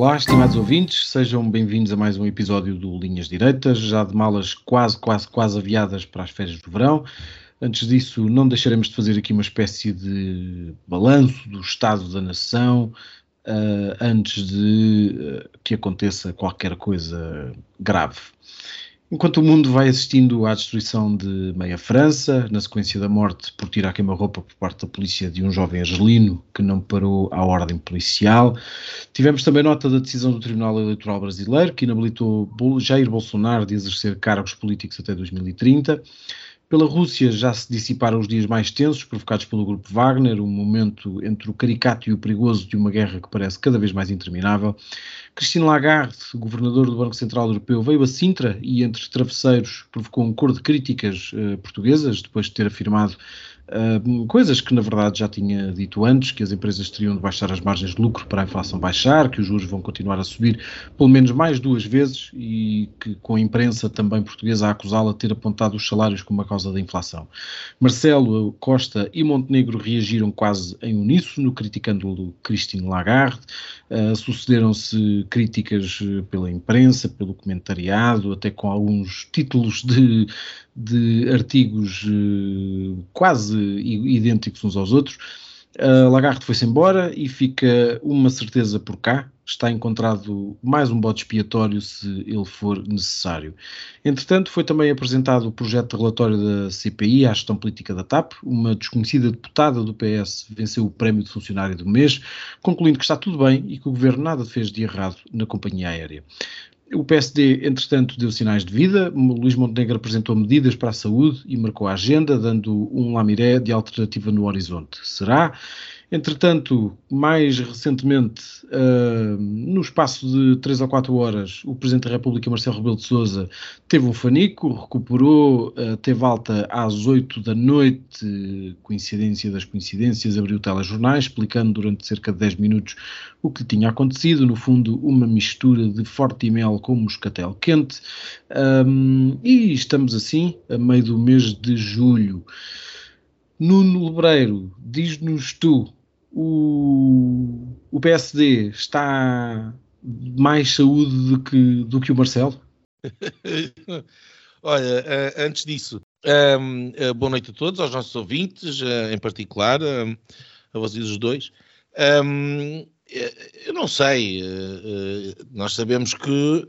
Olá, estimados ouvintes, sejam bem-vindos a mais um episódio do Linhas Direitas, já de malas quase, quase, quase aviadas para as férias do verão. Antes disso, não deixaremos de fazer aqui uma espécie de balanço do estado da nação, uh, antes de uh, que aconteça qualquer coisa grave. Enquanto o mundo vai assistindo à destruição de meia França, na sequência da morte por tirar queima-roupa por parte da polícia de um jovem argelino que não parou à ordem policial, tivemos também nota da decisão do Tribunal Eleitoral Brasileiro que inabilitou Jair Bolsonaro de exercer cargos políticos até 2030. Pela Rússia já se dissiparam os dias mais tensos provocados pelo grupo Wagner, um momento entre o caricato e o perigoso de uma guerra que parece cada vez mais interminável. Christine Lagarde, governador do Banco Central Europeu, veio a Sintra e entre travesseiros provocou um cor de críticas uh, portuguesas, depois de ter afirmado Coisas que na verdade já tinha dito antes, que as empresas teriam de baixar as margens de lucro para a inflação baixar, que os juros vão continuar a subir pelo menos mais duas vezes e que com a imprensa também portuguesa a acusá-la de ter apontado os salários como a causa da inflação. Marcelo Costa e Montenegro reagiram quase em uníssono, criticando Christine Lagarde, uh, sucederam-se críticas pela imprensa, pelo comentariado, até com alguns títulos de de artigos uh, quase idênticos uns aos outros. Uh, Lagarde foi-se embora e fica uma certeza por cá. Está encontrado mais um bode expiatório se ele for necessário. Entretanto, foi também apresentado o projeto de relatório da CPI à gestão política da TAP. Uma desconhecida deputada do PS venceu o prémio de funcionário do mês, concluindo que está tudo bem e que o governo nada fez de errado na companhia aérea. O PSD, entretanto, deu sinais de vida. Luís Montenegro apresentou medidas para a saúde e marcou a agenda, dando um lamiré de alternativa no horizonte. Será? Entretanto, mais recentemente, uh, no espaço de 3 ou 4 horas, o Presidente da República, Marcelo Rebelo de Sousa, teve um fanico, recuperou, uh, teve alta às 8 da noite, coincidência das coincidências, abriu telejornais, explicando durante cerca de 10 minutos o que tinha acontecido, no fundo, uma mistura de forte mel com moscatel quente, um, e estamos assim, a meio do mês de julho. Nuno Lebreiro, diz-nos tu o, o PSD está mais saúde do que, do que o Marcelo? Olha, uh, antes disso, um, uh, boa noite a todos, aos nossos ouvintes, uh, em particular, a vocês os dois. Um, eu não sei, nós sabemos que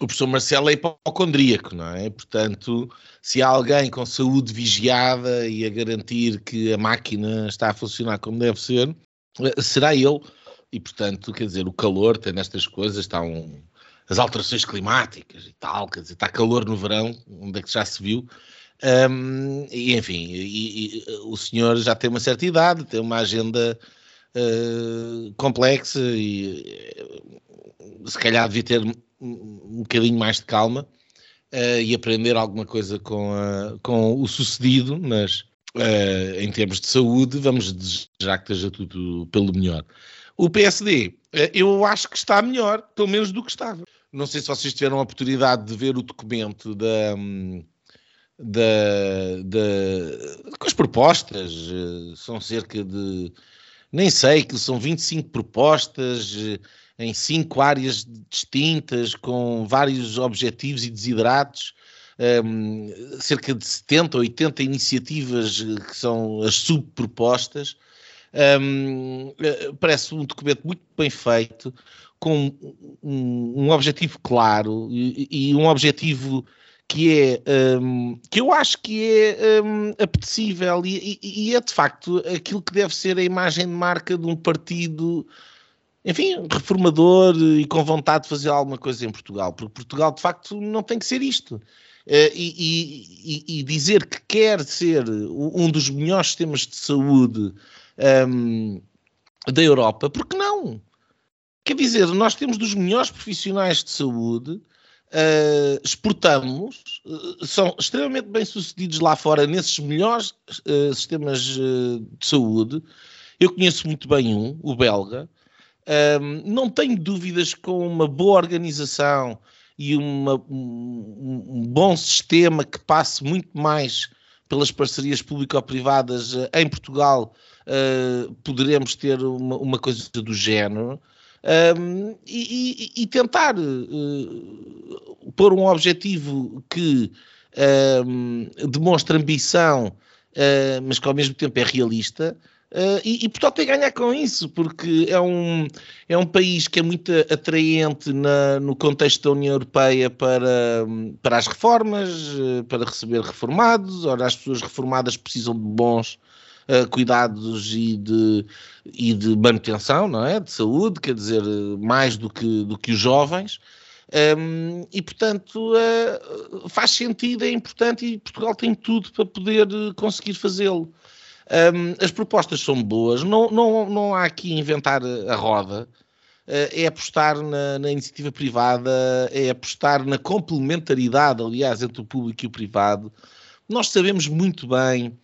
o professor Marcelo é hipocondríaco, não é? Portanto, se há alguém com saúde vigiada e a garantir que a máquina está a funcionar como deve ser, eh, será ele. E, portanto, quer dizer, o calor tem nestas coisas, está um, as alterações climáticas e tal, quer dizer, está calor no verão, onde é que já se viu. Um, e, enfim, e, e, o senhor já tem uma certa idade, tem uma agenda uh, complexa e se calhar devia ter um bocadinho mais de calma uh, e aprender alguma coisa com, a, com o sucedido, mas uh, em termos de saúde, vamos desejar que esteja tudo pelo melhor. O PSD, eh, eu acho que está melhor, pelo menos do que estava. Não sei se vocês tiveram a oportunidade de ver o documento da. Da, da, com as propostas, são cerca de, nem sei, que são 25 propostas, em cinco áreas distintas, com vários objetivos e desidratos, um, cerca de 70 ou 80 iniciativas que são as subpropostas. Um, parece um documento muito bem feito, com um, um objetivo claro e, e, um objetivo que é que eu acho que é apetecível e, e, e, é de facto aquilo que deve ser a imagem de marca de um partido enfim, reformador e com vontade de fazer alguma coisa em Portugal, porque Portugal de facto não tem que ser isto. Uh, e, e, e, dizer que quer ser um dos melhores sistemas de saúde um, da Europa, porque não? quer dizer, nós temos dos melhores profissionais de saúde, uh, exportamos, uh, são extremamente bem-sucedidos lá fora nesses melhores uh, sistemas de saúde. Eu conheço muito bem um, o belga. Um, não tenho dúvidas com uma boa organização e uma, um, um, bom sistema que passe muito mais pelas parcerias público-privadas em Portugal, uh, poderemos ter uma, uma, coisa do género. Um, e, e, tentar uh, pôr um objetivo que um, demonstre ambição, uh, mas que ao mesmo tempo é realista, Uh, e, e, Portugal tem a ganhar com isso, porque é um, é um país que é muito atraente na, no contexto da União Europeia para, para as reformas, uh, para receber reformados. Ora, as pessoas reformadas precisam de bons uh, cuidados e de, e de manutenção, não é? De saúde, quer dizer, mais do que, do que os jovens. Um, e, portanto, faz sentido, é importante e Portugal tem tudo para poder conseguir fazê-lo. Um, as propostas são boas, não, não, não há aqui inventar a roda, uh, é apostar na, na, iniciativa privada, é apostar na complementaridade, aliás, entre o público e o privado. Nós sabemos muito bem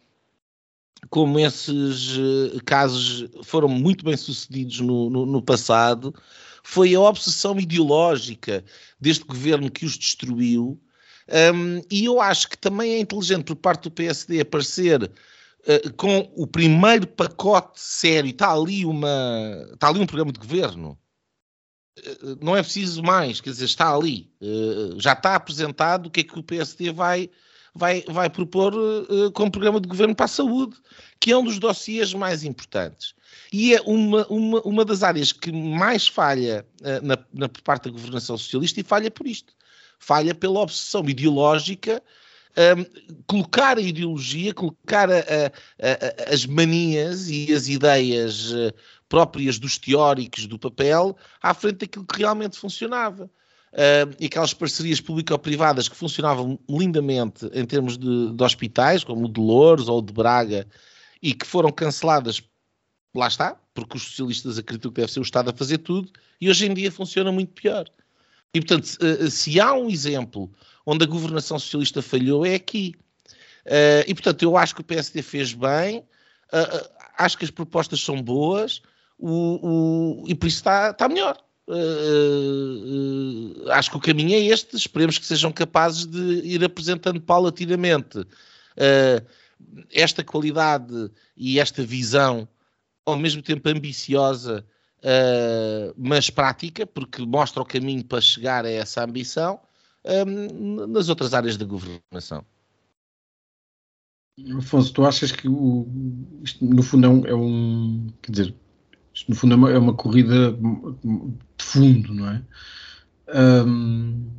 como esses uh, casos foram muito bem sucedidos no, no, no passado, foi a obsessão ideológica deste governo que os destruiu. Um, e eu acho que também é inteligente por parte do PSD aparecer uh, com o primeiro pacote sério, está ali, uma, está ali um programa de governo. Uh, não é preciso mais, quer dizer, está ali. Já está apresentado o que é que o PSD vai, vai, vai propor como programa de governo para a saúde, que é um dos dossiês mais importantes. E é uma, uma, uma das áreas que mais falha na, na parte da governação socialista e falha por isto. Falha pela obsessão ideológica um, colocar a ideologia, colocar a, a, a, as manias e as ideias uh, próprias dos teóricos do papel à frente daquilo que realmente funcionava. Uh, e aquelas parcerias público-privadas que funcionavam lindamente em termos de, de, hospitais, como o de Louros ou o de Braga, e que foram canceladas, lá está, porque os socialistas acreditam que deve ser o Estado a fazer tudo, e hoje em dia funciona muito pior. E, portanto, se, se há um exemplo onde a governação socialista falhou é aqui. Uh, e, portanto, eu acho que o PSD fez bem, uh, acho que as propostas são boas o, o, e por isso está, está melhor. Uh, acho que o caminho é este. Esperemos que sejam capazes de ir apresentando paulatinamente esta qualidade e esta visão, ao mesmo tempo ambiciosa, mas prática, porque mostra o caminho para chegar a essa ambição um, nas outras áreas da governação. Afonso, tu achas que o, isto no fundo é um, é um, quer dizer, isto no fundo é uma, é uma, corrida de fundo, não é? Um,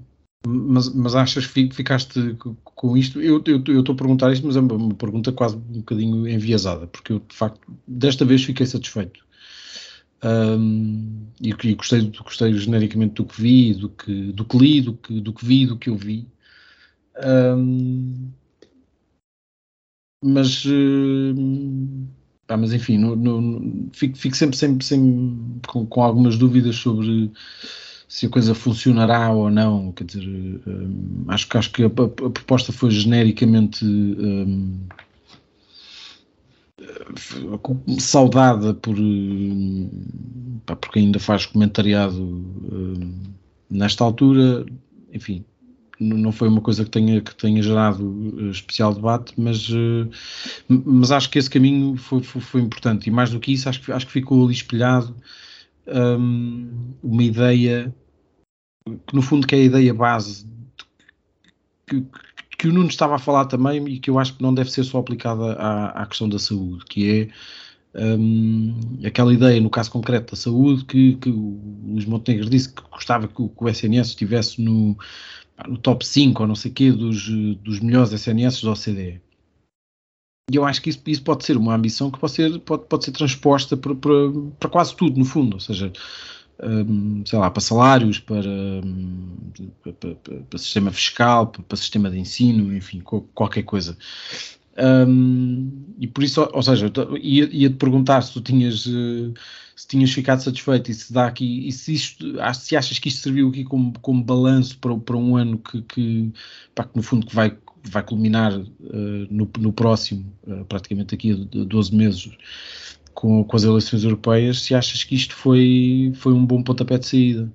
mas, mas achas que ficaste com isto? Eu estou a perguntar isto, mas é uma pergunta quase um bocadinho enviesada, porque eu de facto desta vez fiquei satisfeito. Um, e, e, gostei, gostei genericamente do que vi, do que, do que li, do que, do que vi, do que eu vi. Um, mas, uh, mas enfim, no, no, fico, fico, sempre, sempre, sempre com, com, algumas dúvidas sobre se a coisa funcionará ou não. Quer dizer, um, acho, acho que a, a, a, proposta foi genericamente saudada por, pá, porque ainda faz comentariado uh, nesta altura, enfim, não foi uma coisa que tenha, que tenha gerado eh, especial debate, mas, uh, mas acho que esse caminho foi, foi, foi, importante. E mais do que isso, acho que, acho que ficou ali espelhado um, uma ideia que no fundo que é a ideia base que, que o Nuno estava a falar também e que eu acho que não deve ser só aplicada à, à questão da saúde, que é um, aquela ideia, no caso concreto da saúde, que, que o Luís Montenegro disse que gostava que o, que o SNS estivesse no, no, top 5 ou não sei o quê dos, dos melhores SNS da OCDE. E eu acho que isso, isso, pode ser uma ambição que pode ser, pode, pode ser transposta para, para, para quase tudo, no fundo. Ou seja, um, sei lá, para salários, para, para, para, para sistema fiscal, para, sistema de ensino, enfim, qualquer coisa. Um, e por isso, ou seja, ia-te ia perguntar se tu tinhas, uh, se tinhas ficado satisfeito e se dá aqui, e se, isto, se achas que isto serviu aqui como, como balanço para, para um ano que, que, pá, que no fundo que vai, vai culminar uh, no, no próximo, uh, praticamente aqui a 12 meses, com, com as eleições europeias, se achas que isto foi, foi um bom pontapé de saída.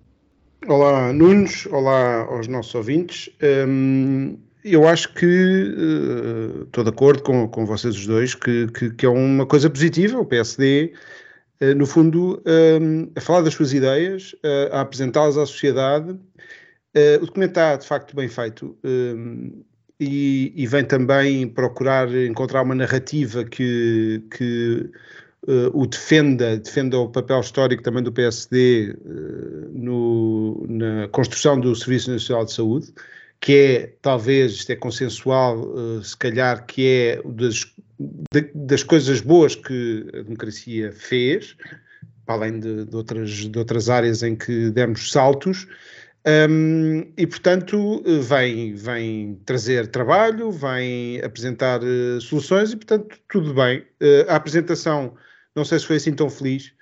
Olá, Nunes, olá aos nossos ouvintes. Um, eu acho que uh, estou de acordo com, com vocês os dois que, que, que é uma coisa positiva. O PSD, uh, eh, no fundo, um, a falar das suas ideias, uh, a apresentá-las à sociedade. o documento está de facto bem feito. Um, e, e, vem também procurar encontrar uma narrativa que, que uh, o defenda, defenda o papel histórico também do PSD uh, eh, no, na construção do Serviço Nacional de Saúde, que é, talvez, isto é consensual, uh, se calhar, que é das, de, das coisas boas que a democracia fez, para além de, de, outras, de outras áreas em que demos saltos, um, e, portanto, vem, vem trazer trabalho, vem apresentar uh, soluções e, portanto, tudo bem. Uh, a apresentação não sei se foi assim tão feliz,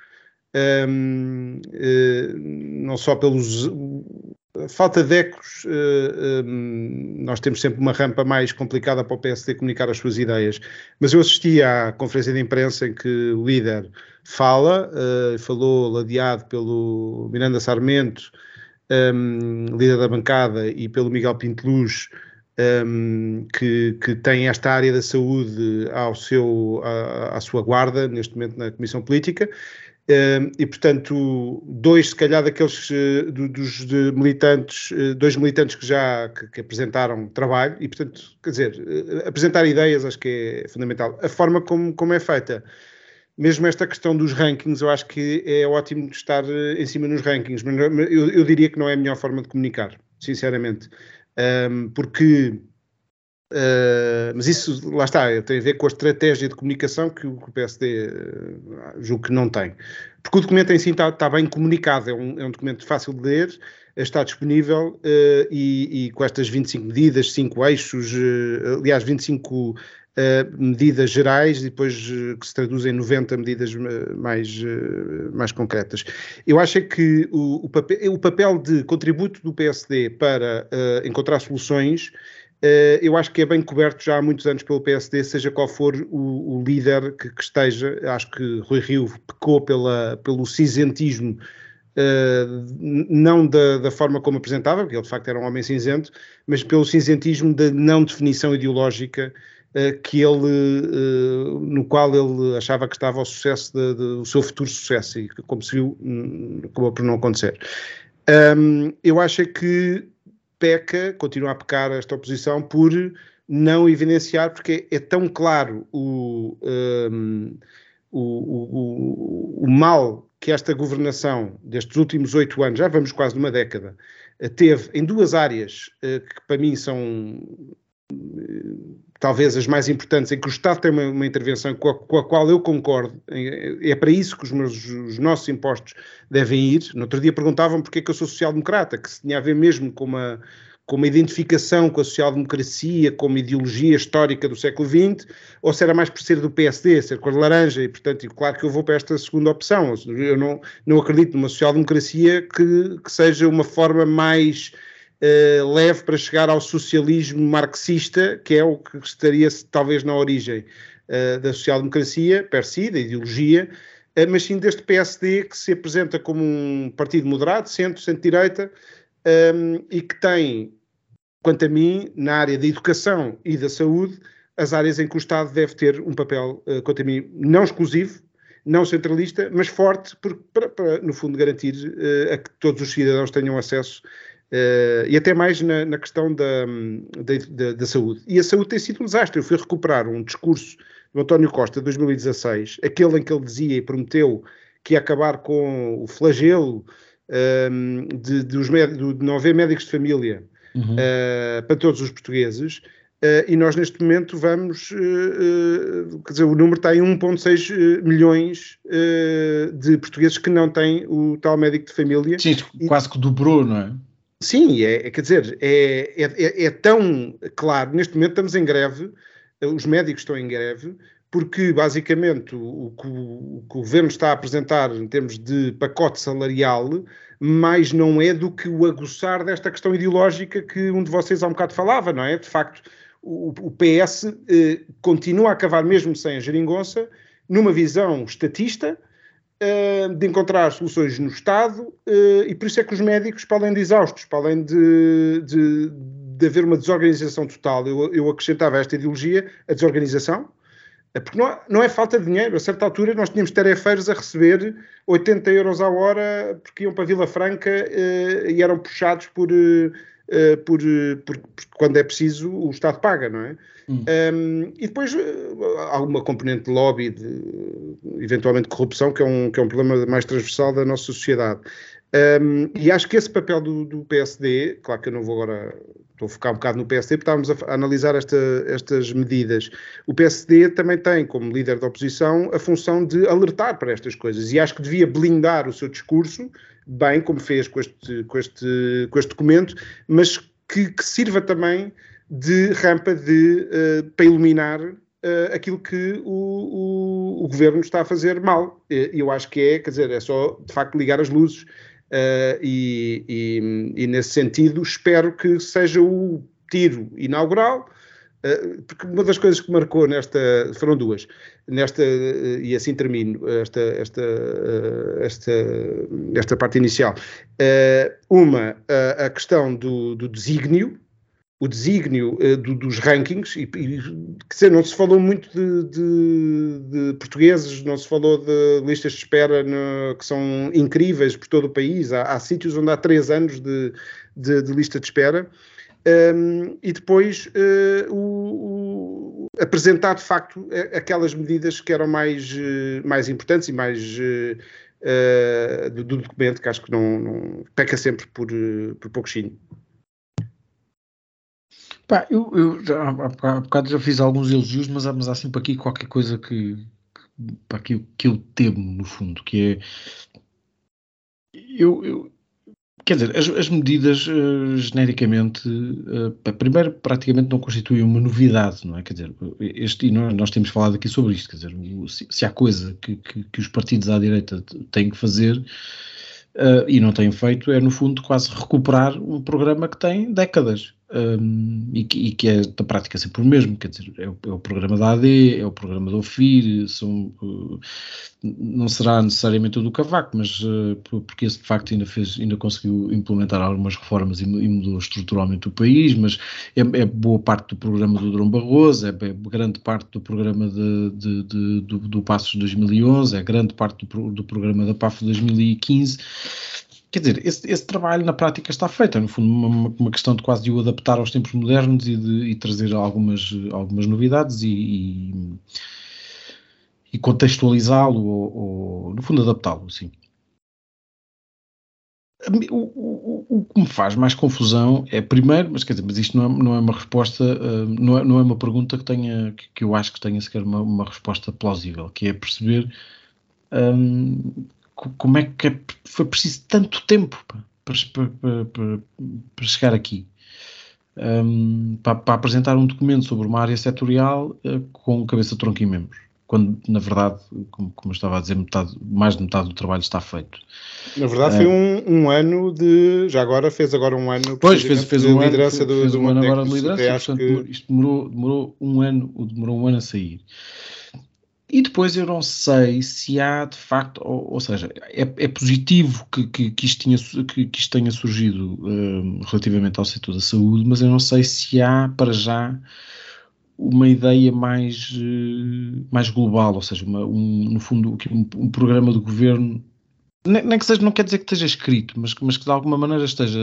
um, uh, eh, não só pelos. Falta de ecos, uh, um, nós temos sempre uma rampa mais complicada para o PSD comunicar as suas ideias, mas eu assisti à conferência de imprensa em que o líder fala, uh, falou ladeado pelo Miranda Sarmento, um, líder da bancada, e pelo Miguel Pinteluz, um, que, que, tem esta área da saúde ao seu, à, à sua guarda, neste momento na Comissão Política, um, e portanto, dois, se calhar, daqueles uh, dos militantes, uh, dois militantes que já que, que, apresentaram trabalho, e portanto, quer dizer, uh, apresentar ideias acho que é fundamental. A forma como, como é feita. Mesmo esta questão dos rankings, eu acho que é ótimo estar em cima nos rankings, mas eu, eu diria que não é a melhor forma de comunicar, sinceramente um, porque. Uh, mas isso, lá está, tem a ver com a estratégia de comunicação que o, PSD uh, ah, julgo que não tem. Porque o documento em si está, está bem comunicado, é um, é um, documento fácil de ler, está disponível uh, e, e, com estas 25 medidas, 5 eixos, aliás, 25 uh, medidas gerais e depois uh, que se traduzem em 90 medidas eh, mais, mais concretas. Eu acho é que o, o, papel, o papel de contributo do PSD para encontrar soluções eu acho que é bem coberto já há muitos anos pelo PSD, seja qual for o, o líder que, que, esteja. Acho que Rui Rio pecou pela, pelo cinzentismo Uh, não da, da, forma como apresentava, porque ele de facto era um homem cinzento, mas pelo cinzentismo da não definição ideológica eh, que ele, eh, no qual ele achava que estava o sucesso, de, de, o seu futuro sucesso, e como se viu, hum, acabou por não acontecer. Um, eu acho que peca, continua a pecar esta oposição por não evidenciar, porque é tão claro o, um, o, o, o, mal que esta governação destes últimos oito anos, já vamos quase numa década, eh, teve em duas áreas que para mim são talvez as mais importantes, em que o Estado tem uma, uma intervenção com a, com a, qual eu concordo, é para isso que os, meus, os nossos impostos devem ir. No outro dia perguntavam porque é que eu sou social-democrata, que se tinha a ver mesmo com uma, com uma identificação com a social-democracia, como ideologia histórica do século XX, ou se era mais por ser do PSD, ser cor de laranja, e portanto, claro que eu vou para esta segunda opção. Eu não, não acredito numa social-democracia que, que seja uma forma mais uh, leve para chegar ao socialismo marxista, que é o que estaria talvez na origem uh, da social-democracia, per si, da ideologia, uh, mas sim deste PSD que se apresenta como um partido moderado, centro, centro-direita, um, e que tem, quanto a mim, na área da educação e da saúde, as áreas em que o Estado deve ter um papel, quanto a mim, não exclusivo, não centralista, mas forte, para, para, no fundo, garantir uh, a que todos os cidadãos tenham acesso Uh, e até mais na, na questão da, da, da, saúde. E a saúde tem sido um desastre. Eu fui recuperar um discurso do António Costa de 2016, aquele em que ele dizia e prometeu que ia acabar com o flagelo um, de, de, os, de não haver médicos de família uhum. uh, para todos os portugueses. Uh, e nós neste momento vamos, quer dizer, o número está em 1,6 milhões de portugueses que não têm o tal médico de família. Sim, quase que dobrou, não é? Sim, é, é, quer dizer, é, é, é, tão claro, neste momento estamos em greve, os médicos estão em greve, porque basicamente o, que o, governo está a apresentar em termos de pacote salarial mais não é do que o aguçar desta questão ideológica que um de vocês há um bocado falava, não é? De facto, o, o PS eh, continua a cavar mesmo sem a geringonça, numa visão estatista, eh, de encontrar soluções no Estado, eh, e por isso é que os médicos, para além de exaustos, para além de, de, de haver uma desorganização total, eu, eu acrescentava a esta ideologia a desorganização, é porque não, não, é falta de dinheiro. A certa altura nós tínhamos tarefeiros a receber 80 euros a hora porque iam para Vila Franca e eram puxados por, uh, por, por, por, quando é preciso o Estado paga, não é? Hum. Um, e depois há uma componente de lobby, de, eventualmente corrupção, que é, um, que é um problema mais transversal da nossa sociedade. Um, e acho que esse papel do, do, PSD, claro que eu não vou agora estou a focar um bocado no PSD, porque estávamos a, a analisar esta, estas medidas. O PSD também tem, como líder da oposição, a função de alertar para estas coisas e acho que devia blindar o seu discurso, bem como fez com este, com este, com este documento, mas que, que sirva também de rampa de, uh, para iluminar uh, aquilo que o, o, o, governo está a fazer mal. E eu acho que é, quer dizer, é só de facto ligar as luzes Uh, e, e, e, nesse sentido espero que seja o tiro inaugural, porque uma das coisas que marcou nesta, foram duas, nesta, uh, e assim termino esta, esta, esta, esta parte inicial. uma, a questão do, do desígnio, o desígnio do, dos rankings, e, e não se falou muito de, de, de, portugueses, não se falou de listas de espera no, que são incríveis por todo o país. Há, há sítios onde há três anos de, de lista de espera. Um, e depois uh, o, o, apresentar de facto aquelas medidas que eram mais, uh, mais importantes e mais uh, do, do, documento, que acho que não, não peca sempre por, por pouco chino. Pá, eu, eu já, há bocado já fiz alguns elogios, mas, mas há sempre aqui qualquer coisa que, pá, que, que eu temo, no fundo, que é. Eu, eu quer dizer, as, as medidas uh, genericamente, uh, primeiro, praticamente não constituem uma novidade, não é? Quer dizer, este, e nós, nós temos falado aqui sobre isto, quer dizer, se, se há coisa que, que, que, os partidos à direita têm que fazer uh, e não têm feito, é no fundo quase recuperar um programa que tem décadas um, e, que, e, que, é da prática sempre o mesmo, quer dizer, é o, é o programa da AD, é o programa do OFIR, são, uh, não será necessariamente o do Cavaco, mas uh, porque esse de facto ainda, fez, ainda conseguiu implementar algumas reformas e, e mudou estruturalmente o país, mas é, é, boa parte do programa do Drão Barroso, é, é grande parte do programa de, de, de, do, do Passos 2011, é grande parte do, do programa da PAF 2015 Quer dizer, esse, esse, trabalho na prática está feito, é no fundo uma, uma, questão de quase de o adaptar aos tempos modernos e de e trazer algumas, algumas novidades e, e, e contextualizá-lo ou, ou, no fundo, adaptá-lo, sim. O, o, o, que me faz mais confusão é, primeiro, mas quer dizer, mas isto não é, não é uma resposta, uh, não, é, não é uma pergunta que tenha, que, que eu acho que tenha sequer uma, uma resposta plausível, que é perceber um, como é que é, foi preciso tanto tempo para, para, para, para chegar aqui? Um, para, apresentar um documento sobre uma área setorial uh, com cabeça, tronco e membros, quando na verdade, como, como eu estava a dizer, metade, mais de metade do trabalho está feito. Na verdade, uh, foi um, um, ano de. Já agora fez agora um ano pois, fez, fez um liderança ano, do, fez do um ano agora de liderança, portanto, que... isto demorou, demorou um ano, demorou um ano a sair. E depois eu não sei se há de facto, ou, ou seja, é, é positivo que, que, que, isto tinha, que, que isto tenha surgido um, relativamente ao setor da saúde, mas eu não sei se há para já uma ideia mais, uh, mais global, ou seja, uma, um, no fundo um, um programa do governo, nem, que seja, não quer dizer que esteja escrito, mas, mas que de alguma maneira esteja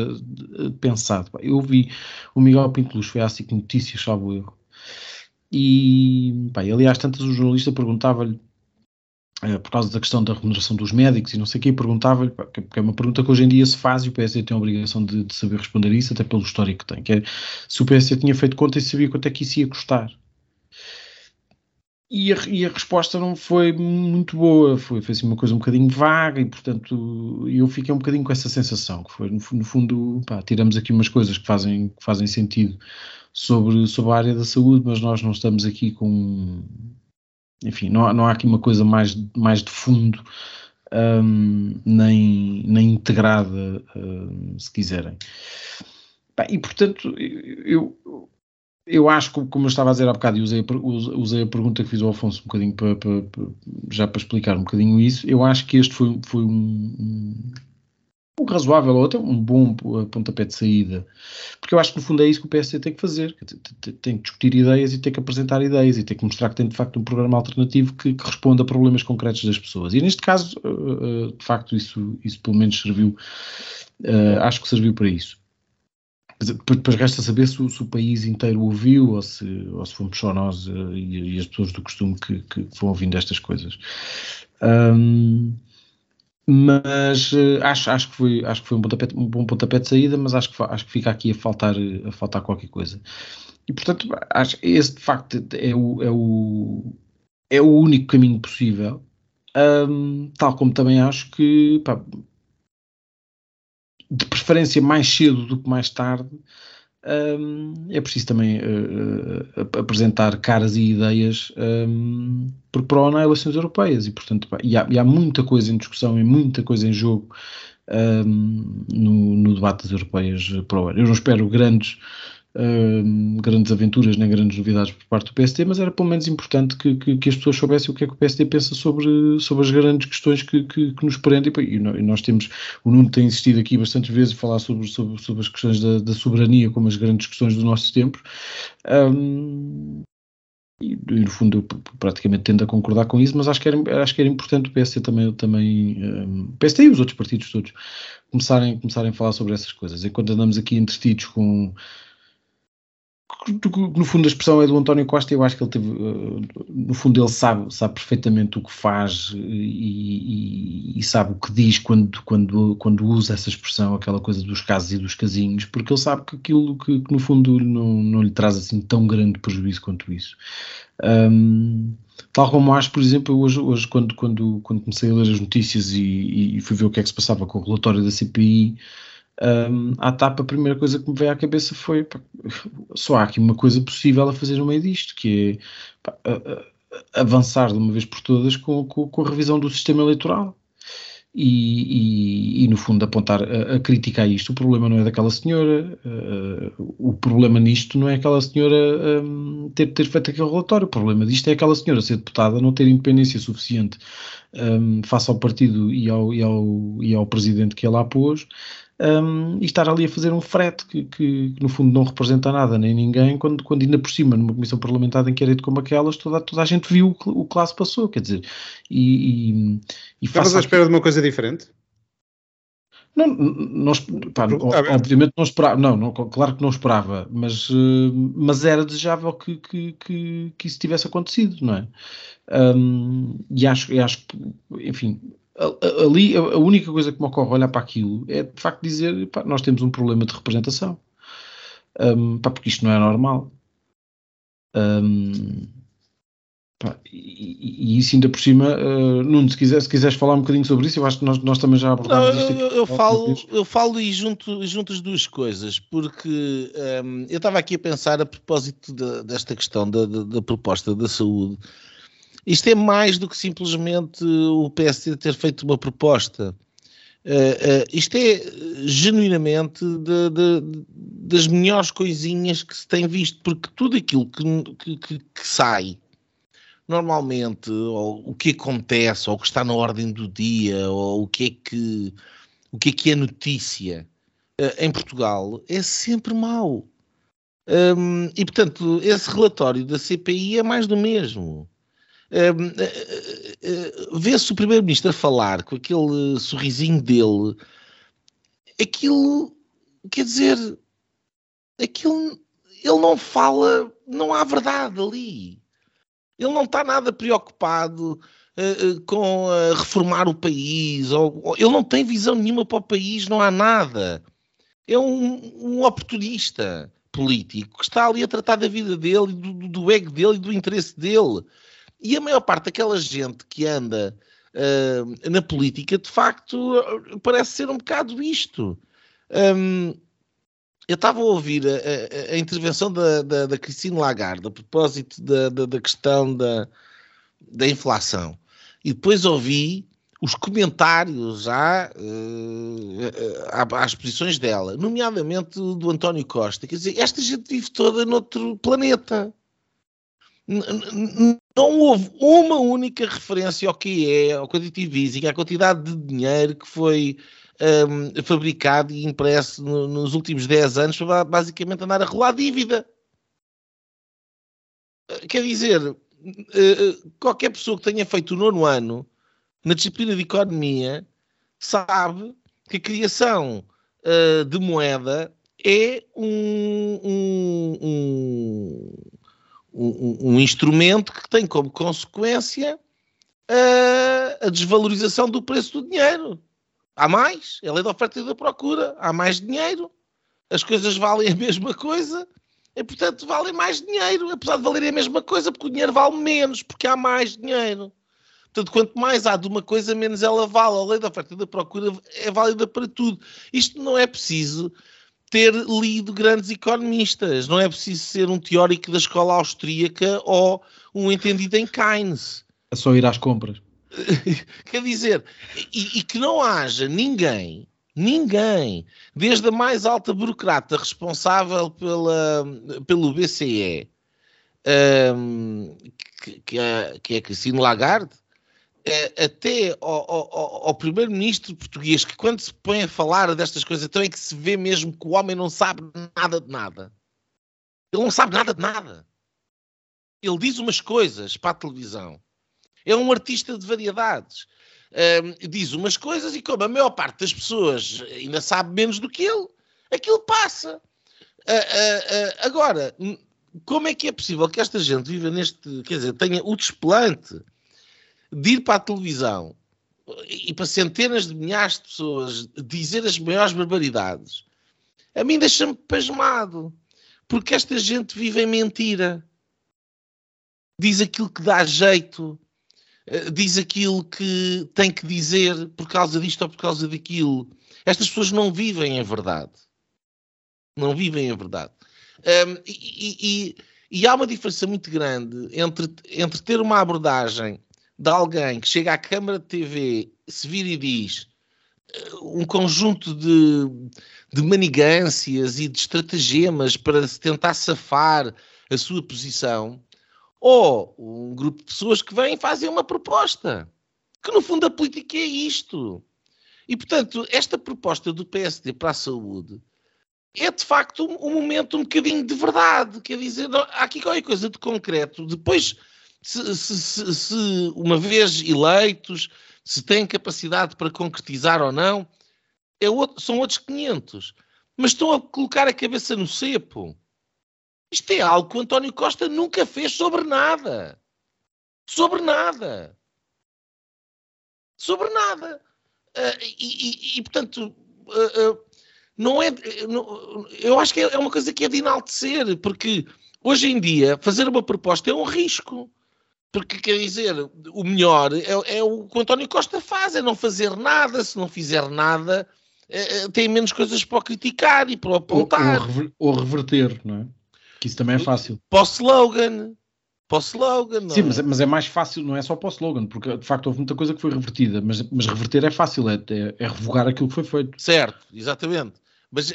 eh, pensado. Eu vi o Miguel Pinteluz, foi há cinco notícias, salvo erro, e, pá, aliás, tantas o jornalista perguntava-lhe, uh, por causa da questão da remuneração dos médicos e não sei o quê, perguntava-lhe, que é uma pergunta que hoje em dia se faz e o PSD tem a obrigação de, de saber responder isso, até pelo histórico que tem, que é se o PSD tinha feito conta e sabia quanto é que isso ia custar. E a, e a, resposta não foi muito boa, foi, foi assim uma coisa um bocadinho vaga e, portanto, eu fiquei um bocadinho com essa sensação, que foi, no, no fundo, pá, tiramos aqui umas coisas que fazem, que fazem sentido sobre, sobre a área da saúde, mas nós não estamos aqui com. Enfim, não, não há aqui uma coisa mais, mais de fundo, um, nem, nem integrada, um, se quiserem. e portanto, eu, eu acho que, como eu estava a dizer há bocado, e usei, usei a pergunta que fiz ao Afonso um bocadinho para, para, para, já para explicar um bocadinho isso, eu acho que este foi, foi um, um, razoável ou até um bom pontapé de saída, porque eu acho que no fundo é isso que o PSD tem que fazer, tem que discutir ideias e tem que apresentar ideias e tem que mostrar que tem de facto um programa alternativo que, que responda a problemas concretos das pessoas. E neste caso, eh, eh, de facto, isso, isso pelo menos serviu, eh, acho que serviu para isso. Depois resta saber se, se, o país inteiro ouviu ou se, ou se fomos só nós e, e, as pessoas do costume que, que vão ouvindo estas coisas. Um, mas uh, acho, acho, que foi, acho que foi um, um bom pontapé de saída, mas acho que, acho que fica aqui a faltar, a faltar qualquer coisa. E portanto, acho esse de facto é o, é o, é o único caminho possível. Um, tal como também acho que pá, de preferência mais cedo do que mais tarde, um, é preciso também uh, apresentar caras e ideias um, por pró nas eleições europeias e, portanto, e há, e há, muita coisa em discussão e muita coisa em jogo um, no, no, debate das europeias para o ano. Eu não espero grandes grandes aventuras nem grandes novidades por parte do PSD, mas era pelo menos importante que, que, que, as pessoas soubessem o que é que o PSD pensa sobre, sobre as grandes questões que, que, que nos prendem. E, nós temos, o Nuno tem insistido aqui bastantes vezes falar sobre, sobre, sobre as questões da, da, soberania como as grandes questões do nosso tempo. Um, e, no fundo eu praticamente tendo a concordar com isso, mas acho que era, acho que era importante o PSD também, também um, PSD e os outros partidos todos começarem, começarem a falar sobre essas coisas. Enquanto andamos aqui entretidos com no fundo a expressão é do António Costa eu acho que ele teve eh, no fundo ele sabe, sabe perfeitamente o que faz e, e, e, sabe o que diz quando, quando, quando usa essa expressão, aquela coisa dos casos e dos casinhos, porque ele sabe que aquilo que, que no fundo não, não lhe traz assim tão grande prejuízo quanto isso. Um, tal como acho, por exemplo, hoje, hoje quando, quando, quando comecei a ler as notícias e, e fui ver o que é que se passava com o relatório da CPI um, à TAP a primeira coisa que me veio à cabeça foi pá, só há aqui uma coisa possível a fazer no meio disto, que é pá, a, a, avançar de uma vez por todas com, com, com a revisão do sistema eleitoral. E, e, e, no fundo apontar a, a crítica a isto. O problema não é daquela senhora, uh, o problema nisto não é aquela senhora um, ter, ter feito aquele relatório, o problema disto é aquela senhora ser deputada, não ter independência suficiente um, face ao partido e ao, e, ao, e ao presidente que ela pôs, um, e estar ali a fazer um frete que, que, no fundo não representa nada nem ninguém, quando, quando ainda por cima, numa comissão parlamentar de inquérito como aquelas, toda, toda a gente viu o, o que lá se passou, quer dizer, e, e, e Estavas à espera de uma coisa diferente? Não, nós, pá, obviamente não esperava, não, não, claro que não esperava, mas, mas era desejável que, que, que, que isso tivesse acontecido, não é? Um, e acho, acho que, enfim, ali a única coisa que me ocorre olhar para aquilo é de facto dizer pá, nós temos um problema de representação. Um, pá, porque isto não é normal. Um, pá, e, e, isso ainda por cima uh, Nuno, se, quiser, se quiseres falar um bocadinho sobre isso eu acho que nós, nós também já abordámos não, isto eu, eu, falo, eu falo e junto, junto as duas coisas porque um, eu estava aqui a pensar a propósito de, desta questão da, da, da proposta da saúde isto é mais do que simplesmente o PSD ter feito uma proposta. Uh, uh, isto é genuinamente de, de, das melhores coisinhas que se tem visto, porque tudo aquilo que, que, que sai normalmente, ou o que acontece, ou o que está na ordem do dia, ou o que é que, o que, é, que é notícia uh, em Portugal, é sempre mau. Um, e portanto, esse relatório da CPI é mais do mesmo. Eh, eh, eh, vê-se o primeiro-ministro a falar com aquele sorrisinho dele, aquilo, quer dizer, aquilo, ele não fala, não há verdade ali. Ele não está nada preocupado uh, com reformar o país, ou, ou, ele não tem visão nenhuma para o país, não há nada. É um, um oportunista político que está ali a tratar da vida dele, do, do ego dele e do interesse dele. E a maior parte daquela gente que anda uh, na política, de facto, parece ser um bocado isto. Um, eu estava a ouvir a, a, a intervenção da, da, da Christine Lagarde a propósito da, da, da questão da, da inflação. E depois ouvi os comentários à, uh, às posições dela, nomeadamente do António Costa. Quer dizer, esta gente vive toda noutro planeta. Não houve uma única referência ao que é, ao quantitativo easing, à quantidade de dinheiro que foi um, fabricado e impresso no, nos últimos 10 anos para basicamente andar a rolar dívida. Quer dizer, qualquer pessoa que tenha feito o nono ano na disciplina de economia sabe que a criação de moeda é um, um, um, instrumento que tem como consequência uh, a desvalorização do preço do dinheiro. Há mais, é a lei da oferta e da procura, há mais dinheiro, as coisas valem a mesma coisa e, portanto, valem mais dinheiro, apesar de valerem a mesma coisa, porque o dinheiro vale menos, porque há mais dinheiro. Portanto, quanto mais há de uma coisa, menos ela vale. A lei da oferta e da procura é válida para tudo. Isto não é preciso ter lido grandes economistas, não é preciso ser um teórico da escola austríaca ou um entendido em Keynes. É só ir às compras. Quer dizer, e, e, que não haja ninguém, ninguém, desde a mais alta burocrata responsável pela, pelo BCE, um, que, que, é, que é Cristina Lagarde, até ao, ao, ao primeiro-ministro português, que quando se põe a falar destas coisas, então é que se vê mesmo que o homem não sabe nada de nada. Ele não sabe nada de nada. Ele diz umas coisas para a televisão. É um artista de variedades. Diz umas coisas e como a maior parte das pessoas ainda sabe menos do que ele, aquilo passa. Uh, uh, uh, agora, como é que é possível que esta gente viva neste, quer dizer, tenha o desplante de ir para a televisão e para centenas de milhares de pessoas dizer as maiores barbaridades, a mim deixa-me pasmado. Porque esta gente vive em mentira. Diz aquilo que dá jeito. Eh, diz aquilo que tem que dizer por causa disto ou por causa daquilo. Estas pessoas não vivem a verdade. Não vivem a verdade. Um, e, e, e, há uma diferença muito grande entre, entre ter uma abordagem de alguém que chega à câmara de TV, se vira e diz eh, um conjunto de, de manigâncias e de estratagemas para tentar safar a sua posição, ou um grupo de pessoas que vêm fazem uma proposta. Que no fundo a política é isto. E portanto, esta proposta do PSD para a saúde é de facto um, um momento um bocadinho de verdade. Quer dizer, há aqui qualquer coisa de concreto. Depois se, se, se, uma vez eleitos, se têm capacidade para concretizar ou não, é outro, são outros 500. Mas estão a colocar a cabeça no cepo. Isto é algo que o António Costa nunca fez sobre nada. Sobre nada. Sobre nada. Uh, e, e, e, portanto, uh, uh, não é. Não, eu acho que é, é uma coisa que é de enaltecer, porque hoje em dia fazer uma proposta é um risco. Porque quer dizer, o melhor é, é, o que o António Costa faz, é não fazer nada. Se não fizer nada, é, é tem menos coisas para criticar e para apontar. Ou, ou, ou, reverter, não é? Que isso também é fácil. Para o slogan. Para o slogan. Sim, mas, é, mas, é mais fácil, não é só para o slogan, porque de facto houve muita coisa que foi revertida, mas, mas reverter é fácil, é, é, é revogar aquilo que foi feito. Certo, exatamente. Mas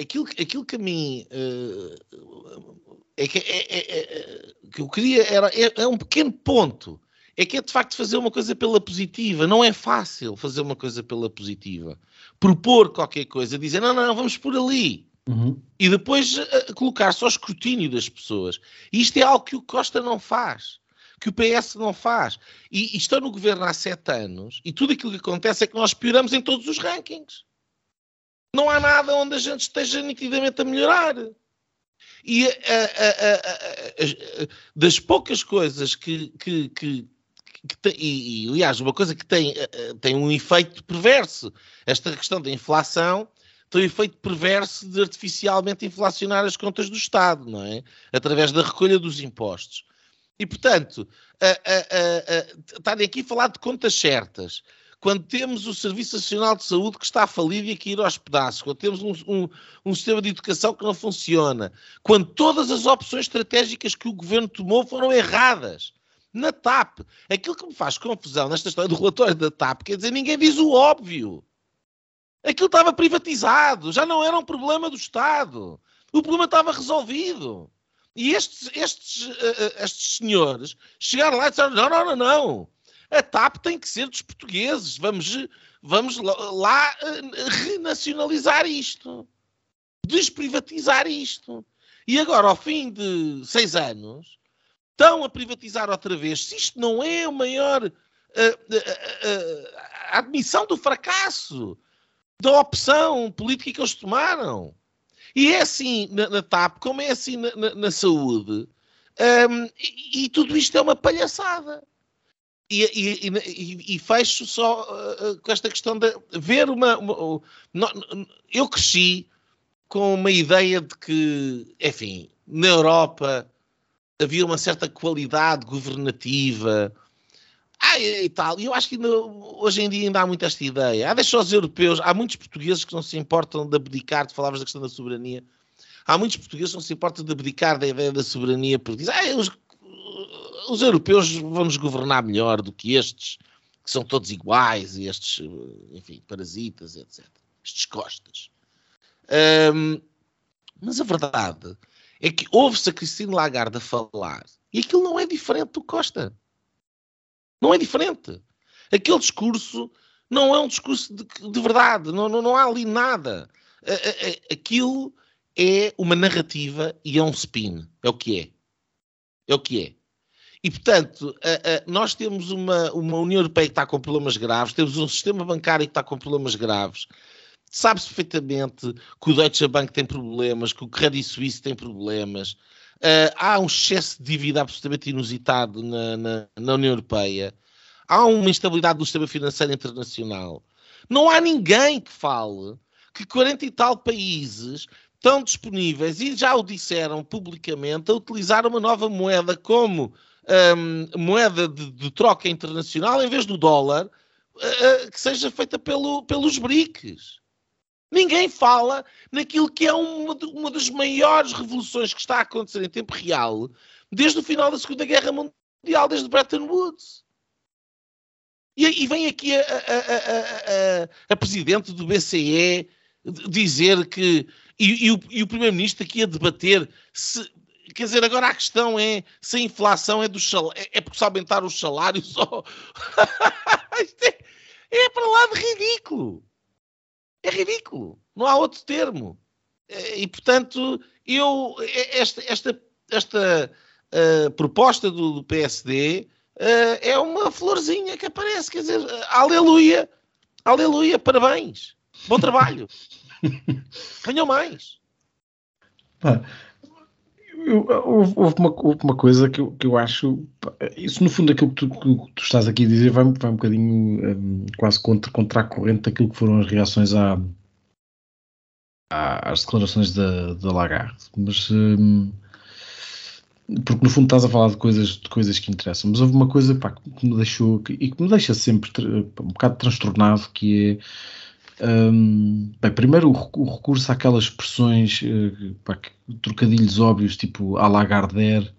aquilo, aquilo que a mim uh, é que, é, é, é, que eu queria era é, é, um pequeno ponto. É que é de facto fazer uma coisa pela positiva. Não é fácil fazer uma coisa pela positiva. Propor qualquer coisa, dizer não, não, vamos por ali. Uhum. E depois uh, colocar-se ao escrutínio das pessoas. E isto é algo que o Costa não faz. Que o PS não faz. E, e estão no governo há sete anos e tudo aquilo que acontece é que nós pioramos em todos os rankings. Não há nada onde a gente esteja nitidamente a melhorar. E a, a, a, das poucas coisas que, que, que, que tem, e, e, aliás, uma coisa que tem, tem um efeito perverso, esta questão da inflação tem um efeito perverso de artificialmente inflacionar as contas do Estado, não é? Através da recolha dos impostos. E, portanto, estarem aqui a falar de contas certas, quando temos o Serviço Nacional de Saúde que está falido e a cair aos pedaços, quando temos um, um, um, sistema de educação que não funciona, quando todas as opções estratégicas que o governo tomou foram erradas. Na TAP, aquilo que me faz confusão nesta história do relatório da TAP, quer dizer, ninguém diz o óbvio. Aquilo estava privatizado, já não era um problema do Estado. O problema estava resolvido. E estes, estes, uh, estes senhores chegaram lá e disseram: não, não, não, não. A TAP tem que ser dos portugueses. Vamos, vamos lá uh, renacionalizar isto. Desprivatizar isto. E agora, ao fim de seis anos, estão a privatizar outra vez. Se isto não é o maior. Uh, a admissão do fracasso da opção política que eles tomaram. E é assim na, na TAP, como é assim na, na, na saúde. Um, e, e, tudo isto é uma palhaçada. E, e, e, e fecho só uh, com esta questão de ver uma, uma, uma. Eu cresci com uma ideia de que, enfim, na Europa havia uma certa qualidade governativa ah, e tal. E eu acho que ainda, hoje em dia ainda há muito esta ideia. Há deixa os europeus, há muitos portugueses que não se importam de abdicar, tu falavas da questão da soberania. Há muitos portugueses que não se importam de abdicar da ideia da soberania porque dizem, ah, os, os europeus vão nos governar melhor do que estes, que são todos iguais, e estes, enfim, parasitas, etc. Estes costas. Um, mas a verdade é que ouve-se a Cristina Lagarde a falar e aquilo não é diferente do Costa. Não é diferente. Aquele discurso não é um discurso de, de verdade, não, não, não, há ali nada. Aquilo é uma narrativa e é um spin. É o que é. É o que é. E, portanto, nós temos uma, uma União Europeia que está com problemas graves, temos um sistema bancário que está com problemas graves. Sabe-se perfeitamente que o Deutsche Bank tem problemas, que o Credit Suisse tem problemas, Uh, há um excesso de dívida absolutamente inusitado na, na, na, União Europeia. Há uma instabilidade do sistema financeiro internacional. Não há ninguém que fale que 40 e tal países estão disponíveis e já o disseram publicamente a utilizar uma nova moeda como moeda de, de, troca internacional em vez do dólar uh, que seja feita pelo, pelos BRICS. Ninguém fala naquilo que é uma, uma das maiores revoluções que está a acontecer em tempo real desde o final da Segunda Guerra Mundial, desde Bretton Woods. E, e vem aqui a, a, a, a, presidente do BCE dizer que. E, e o, o primeiro-ministro aqui a debater se. Quer dizer, agora a questão é se a inflação é, do é, é porque se aumentar os salários só. é, é para lá de ridículo. É ridículo. Não há outro termo. Eh, e, portanto, eu, eh, esta, esta, esta uh, proposta do, do PSD uh, é uma florzinha que aparece. Quer dizer, aleluia, aleluia, parabéns. Bom trabalho. Venham mais. Pá, houve, uma, uma, coisa que eu, que eu acho. Isso, no fundo, aquilo que tu, que tu estás aqui a dizer vai, vai um bocadinho um, quase contra, contra a corrente daquilo que foram as reações à, à, às declarações da, da Lagarde. Mas. Um, porque no fundo estás a falar de coisas, de coisas que interessam, mas houve uma coisa pá, que me deixou e que me deixa sempre um bocado transtornado que é um, bem, primeiro, o, recurso àquelas expressões, uh, pá, trocadilhos óbvios, tipo a Lagardère,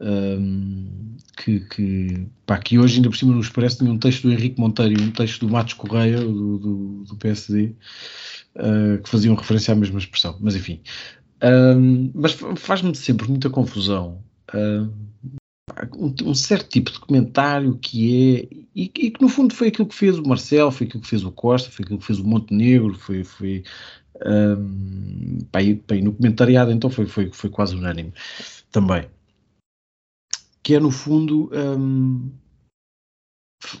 um, que, que, pá, que hoje ainda por cima nos parece um texto do Henrique Monteiro e um texto do Matos Correia, do, do, do PSD, uh, ah, que faziam referência à mesma expressão. Mas enfim, um, mas faz-me sempre muita confusão. Uh, um, um, certo tipo de comentário que é e, e, que no fundo foi aquilo que fez o Marcel, foi aquilo que fez o Costa, foi aquilo que fez o Montenegro, foi, foi um, bem, bem, no comentariado então foi, foi, foi quase unânime também. Que é no fundo um,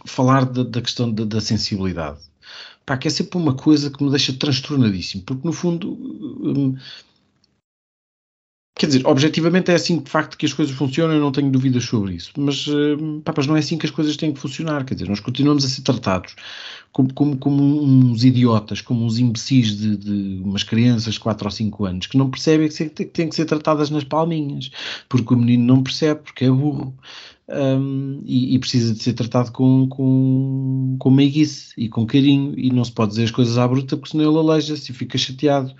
falar da, da questão da, da, sensibilidade. Pá, que é sempre uma coisa que me deixa transtornadíssimo, porque no fundo um, Quer dizer, objetivamente é assim de facto que as coisas funcionam, eu não tenho dúvidas sobre isso. Mas, pá, mas não é assim que as coisas têm que funcionar. Quer dizer, nós continuamos a ser tratados como, como, como uns idiotas, como uns imbecis de, de, umas crianças de 4 ou 5 anos que não percebem que têm que ser tratadas nas palminhas, porque o menino não percebe, porque é burro. Um, e, e, precisa de ser tratado com, com, com meiguice e com carinho, e não se pode dizer as coisas à bruta, porque senão ele aleija-se e fica chateado.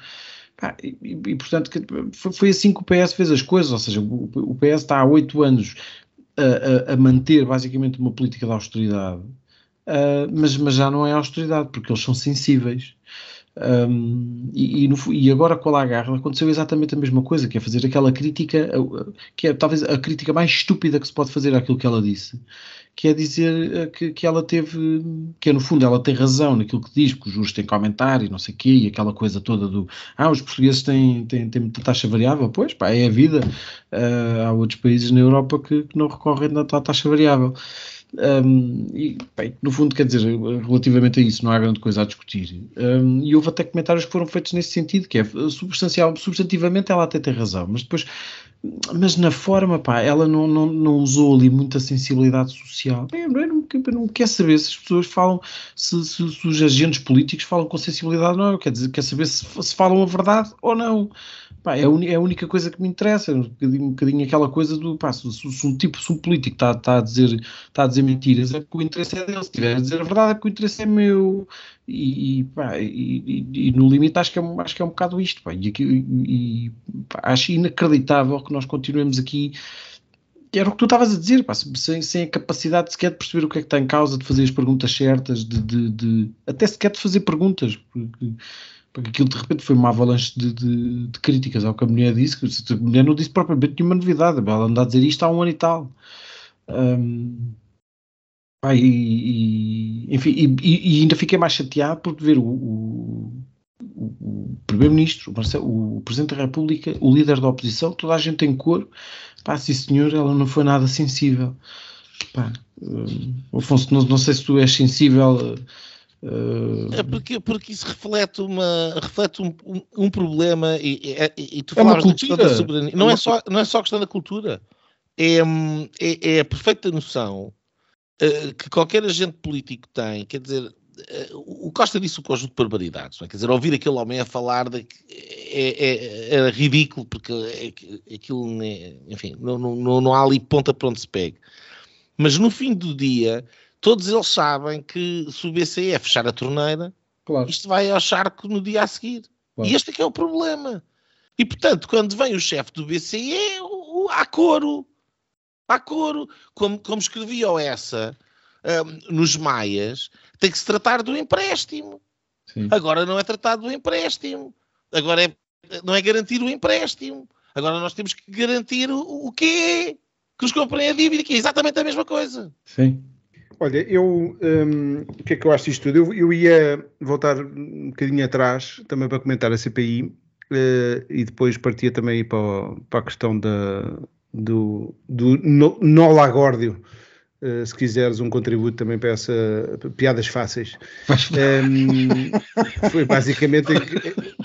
Ah, e, e, portanto, foi, assim que o PS fez as coisas, ou seja, o, o PS está há oito anos a, a, a, manter basicamente uma política de austeridade, uh, mas, mas já não é austeridade, porque eles são sensíveis. Um, e, e, no, e, agora com a Lagarde aconteceu exatamente a mesma coisa, que é fazer aquela crítica, que é talvez a crítica mais estúpida que se pode fazer àquilo que ela disse, que é dizer eh, que, que ela teve, que é no fundo ela tem razão naquilo que diz, que os juros têm que aumentar e não sei o quê, e aquela coisa toda do, ah, os portugueses têm, têm, têm muita taxa variável, pois, pá, é a vida, uh, há outros países na Europa que, que não recorrem à taxa variável. Um, e, bem, no fundo, quer dizer, relativamente a isso, não há grande coisa a discutir. Um, e houve até comentários que foram feitos nesse sentido, que é substancial, substantivamente ela até tem razão, mas depois mas na forma, pá, ela não, não, não usou ali muita sensibilidade social. Eu não, não, não quer saber se as pessoas falam, se, se, se, os agentes políticos falam com sensibilidade ou não. Quer dizer, quer saber se, se falam a verdade ou não. Pá, é, a é a única coisa que me interessa. Um bocadinho, um bocadinho aquela coisa do, pá, se, se, um tipo, se um político está, está, a dizer, está a dizer mentiras, é porque o interesse é dele. Se estiver a dizer a verdade, é porque o interesse é meu. E, e, pá, e, e, no limite acho que é, acho que é um bocado isto. Pá, e, e pá, acho inacreditável que nós continuemos aqui. Era o que tu estavas a dizer, pá, sem, sem a capacidade sequer de perceber o que é que está em causa, de fazer as perguntas certas, de, de, de até sequer de fazer perguntas, porque, porque aquilo de repente foi uma avalanche de, de, de críticas ao que a mulher disse, que a mulher não disse propriamente nenhuma novidade, ela anda a dizer isto há um ano e tal. Um, e, e, enfim, e, e, ainda fiquei mais chateado por ver o, o o, Primeiro-Ministro, o, o, Presidente da República, o líder da oposição, toda a gente em coro, pá, sim senhor, ela não foi nada sensível. Pá, uh, Afonso, não, não, sei se tu és sensível. Uh... É porque, porque isso reflete, uma, reflete um, um, um problema e, e, e tu é falavas da questão da soberania. Não é, só, não é só a questão da cultura. É, é, é a perfeita noção uh, que qualquer agente político tem, quer dizer, o Costa disse um conjunto de barbaridades, é? quer dizer, ouvir aquele homem a falar de, é, é, é ridículo, porque é, aquilo, enfim, não, não, não há ali ponta para onde se pegue. Mas no fim do dia, todos eles sabem que se o BCE é fechar a torneira, claro. isto vai ao charco no dia a seguir. Claro. E este é que é o problema. E portanto, quando vem o chefe do BCE, o, o, há coro. Há coro. Como, como escrevia o essa um, nos Maias, tem que se tratar do empréstimo. Sim. Agora não é tratado do empréstimo. Agora é, não é garantir o empréstimo. Agora nós temos que garantir o, o quê? Que nos comprem a dívida, que é exatamente a mesma coisa. Sim. Olha, eu um, o que é que eu acho disto tudo? Eu, eu, ia voltar um bocadinho atrás também para comentar a CPI uh, eh, e depois partia também para, para a questão da, do, do no, Nolagórdio Uh, se quiseres um contributo também para essa piadas fáceis. Um, foi basicamente